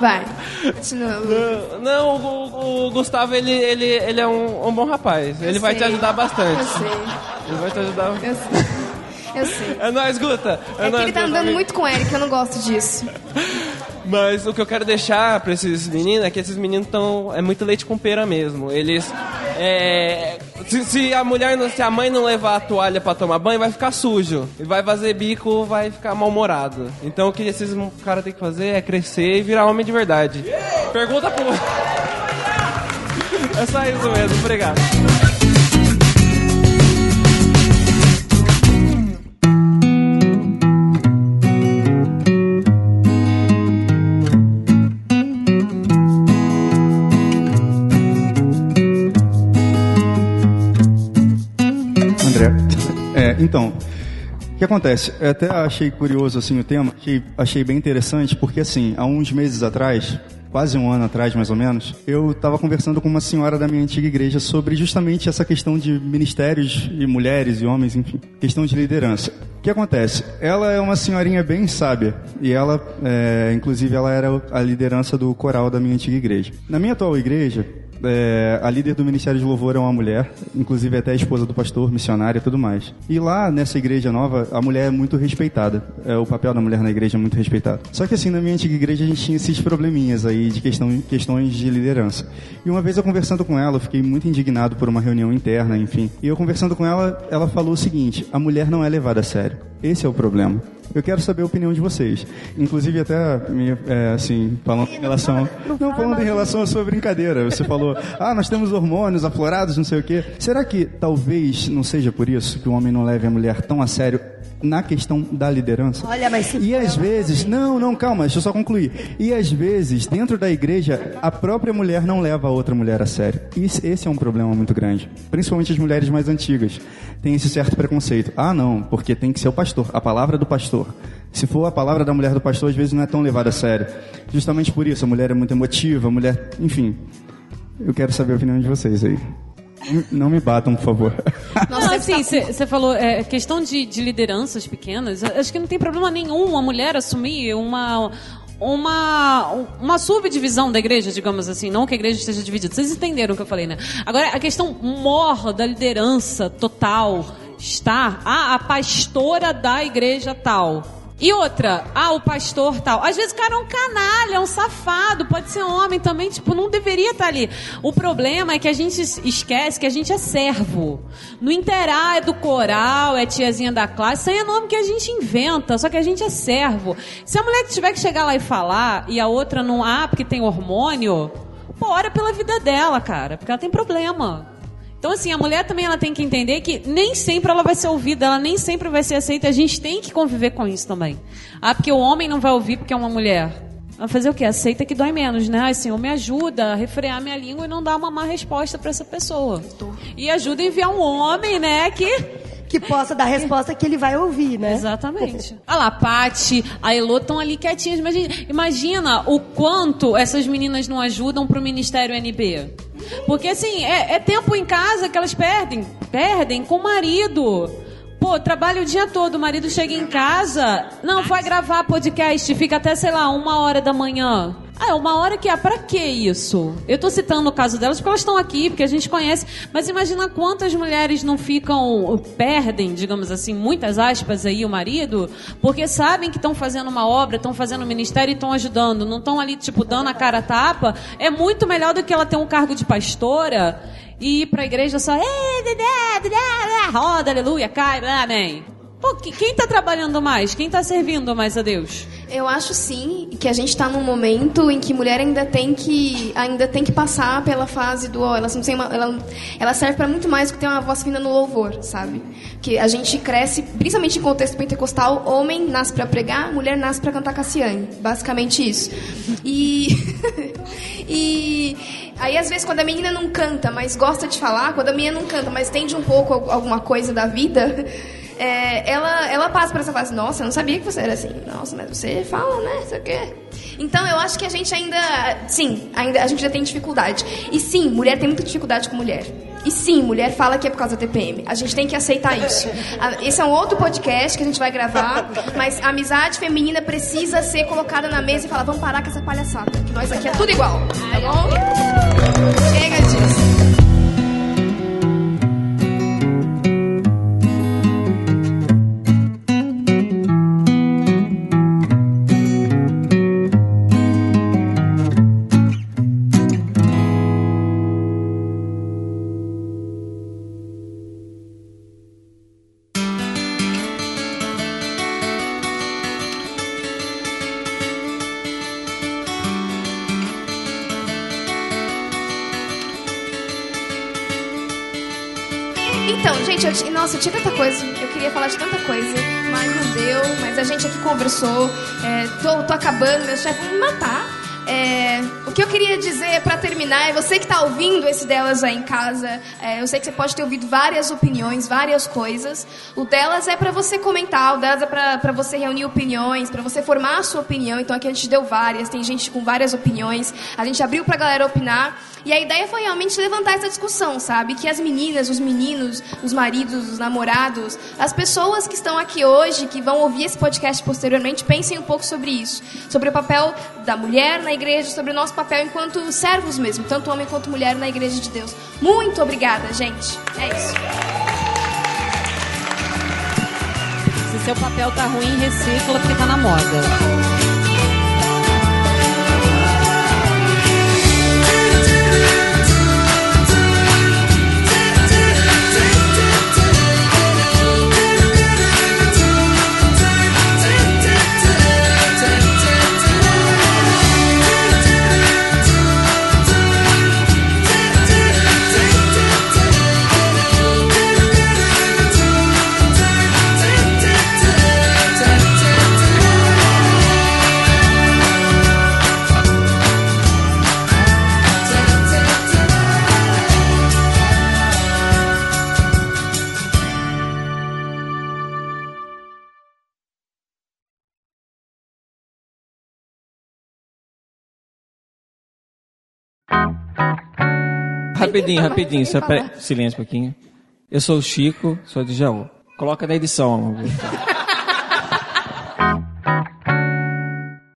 Vai. Continua. Lu. Não, o, o Gustavo, ele, ele, ele é um, um bom rapaz. Ele vai te sei. ajudar bastante. Eu sei. Ele vai te ajudar. Eu sei. Eu sei. É nóis, Guta. É que nóis, ele tá andando muito com o Eric, eu não gosto disso. <laughs> Mas o que eu quero deixar pra esses meninos é que esses meninos estão. É muito leite com pera mesmo. Eles. é, se, se a mulher, não- se a mãe não levar a toalha pra tomar banho, vai ficar sujo. E vai fazer bico, vai ficar mal-humorado. Então o que esses caras têm que fazer é crescer e virar homem de verdade. Pergunta pro. <laughs> É só isso mesmo, obrigado. Então, o que acontece? Eu até achei curioso assim o tema, achei, achei bem interessante, porque assim, há uns meses atrás, quase um ano atrás mais ou menos, eu estava conversando com uma senhora da minha antiga igreja sobre justamente essa questão de ministérios e mulheres e homens, enfim, questão de liderança. O que acontece? Ela é uma senhorinha bem sábia e ela, é, inclusive, ela era a liderança do coral da minha antiga igreja. Na minha atual igreja, é, a líder do Ministério de Louvor é uma mulher, inclusive até a esposa do pastor, missionária e tudo mais. E lá nessa igreja nova, a mulher é muito respeitada. É, o papel da mulher na igreja é muito respeitado. Só que assim, na minha antiga igreja a gente tinha esses probleminhas aí de questão, questões de liderança. E uma vez eu conversando com ela, eu fiquei muito indignado por uma reunião interna, enfim. E eu conversando com ela, ela falou o seguinte: a mulher não é levada a sério. Esse é o problema. Eu quero saber a opinião de vocês. Inclusive até me, é, assim, falando em relação. Não, falando em relação à sua brincadeira. Você falou, ah, nós temos hormônios aflorados, não sei o quê. Será que talvez não seja por isso que o homem não leve a mulher tão a sério na questão da liderança? Olha, mas se E às vezes, não, não, calma, deixa eu só concluir. E às vezes, dentro da igreja, a própria mulher não leva a outra mulher a sério. Isso, esse é um problema muito grande. Principalmente as mulheres mais antigas. Tem esse certo preconceito. Ah, não, porque tem que ser o pastor, a palavra do pastor. Se for a palavra da mulher do pastor, às vezes não é tão levada a sério. Justamente por isso, a mulher é muito emotiva, a mulher. Enfim. Eu quero saber a opinião de vocês aí. Não me batam, por favor. <laughs> Não, assim, você falou, é, questão de, de lideranças pequenas, acho que não tem problema nenhum uma mulher assumir uma, uma, uma subdivisão da igreja, digamos assim, não que a igreja esteja dividida. Vocês entenderam o que eu falei, né? Agora, a questão mor da liderança total está ah, a pastora da igreja tal. E outra, ah, o pastor tal. Às vezes o cara é um canalha, é um safado, pode ser homem também, tipo, não deveria estar ali. O problema é que a gente esquece que a gente é servo. No interar é do coral, é tiazinha da classe, isso aí é nome que a gente inventa, só que a gente é servo. Se a mulher tiver que chegar lá e falar, e a outra não, ah, porque tem hormônio, pô, ora pela vida dela, cara, porque ela tem problema. Então, assim, a mulher também ela tem que entender que nem sempre ela vai ser ouvida, ela nem sempre vai ser aceita. A gente tem que conviver com isso também. Ah, porque o homem não vai ouvir porque é uma mulher. Vai fazer o quê? Aceita que dói menos, né? Assim, me ajuda a refrear minha língua e não dar uma má resposta para essa pessoa. E ajuda a enviar um homem, né, que que possa dar a resposta que ele vai ouvir, né? Exatamente. Olha lá, a Paty, a Elô estão ali quietinhas. Imagina, imagina o quanto essas meninas não ajudam pro Ministério NB. Porque, assim, é, é tempo em casa que elas perdem. Perdem com o marido. Pô, trabalha o dia todo, o marido chega em casa, não, vai gravar podcast, fica até, sei lá, uma hora da manhã. Ah, é uma hora que, ah, pra que isso? Eu tô citando o caso delas porque elas estão aqui, porque a gente conhece, mas imagina quantas mulheres não ficam, perdem, digamos assim, muitas aspas aí o marido, porque sabem que estão fazendo uma obra, estão fazendo um ministério e estão ajudando, não estão ali, tipo, dando a cara a tapa. É muito melhor do que ela ter um cargo de pastora e ir pra igreja só, roda, aleluia, cai, amém. Pô, quem está trabalhando mais? Quem está servindo mais a Deus? Eu acho sim que a gente está num momento em que mulher ainda tem que ainda tem que passar pela fase do, ó, ela não tem uma, ela, ela serve para muito mais do que ter uma voz fina no louvor, sabe? Que a gente cresce, principalmente em contexto pentecostal, homem nasce para pregar, mulher nasce para cantar Cassiane, basicamente isso. E <laughs> e aí às vezes quando a menina não canta, mas gosta de falar, quando a menina não canta, mas entende um pouco alguma coisa da vida, é, ela, ela passa por essa fase, nossa, eu não sabia que você era assim. Nossa, mas você fala, né? Isso aqui. Então eu acho que a gente ainda, sim, ainda a gente já tem dificuldade. E sim, mulher tem muita dificuldade com mulher. E sim, mulher fala que é por causa da TPM. A gente tem que aceitar isso. Esse é um outro podcast que a gente vai gravar, mas a amizade feminina precisa ser colocada na mesa e falar, vamos parar com essa palhaçada, que nós aqui é tudo igual, tá bom? Chega disso. Tinha tanta coisa, eu queria falar de tanta coisa, mas não deu, mas a gente aqui conversou, é, tô, tô acabando, meu chefe me matar. É, o que eu queria dizer para terminar é você que está ouvindo esse delas aí em casa. é, eu sei que você pode ter ouvido várias opiniões, várias coisas. O delas é para você comentar, o delas é para você reunir opiniões, para você formar a sua opinião. Então aqui a gente deu várias, tem gente com várias opiniões. A gente abriu para galera opinar. E a ideia foi realmente levantar essa discussão, sabe? Que as meninas, os meninos, os maridos, os namorados, as pessoas que estão aqui hoje, que vão ouvir esse podcast posteriormente, pensem um pouco sobre isso. Sobre o papel da mulher na igreja, sobre o nosso papel enquanto servos mesmo, tanto homem quanto mulher na igreja de Deus. Muito obrigada, gente. É isso. Se seu papel tá ruim, recicla porque tá na moda. Rapidinho, rapidinho. Só Silêncio um pouquinho. Eu sou o Chico, sou de Jaú. Coloca na edição, amor.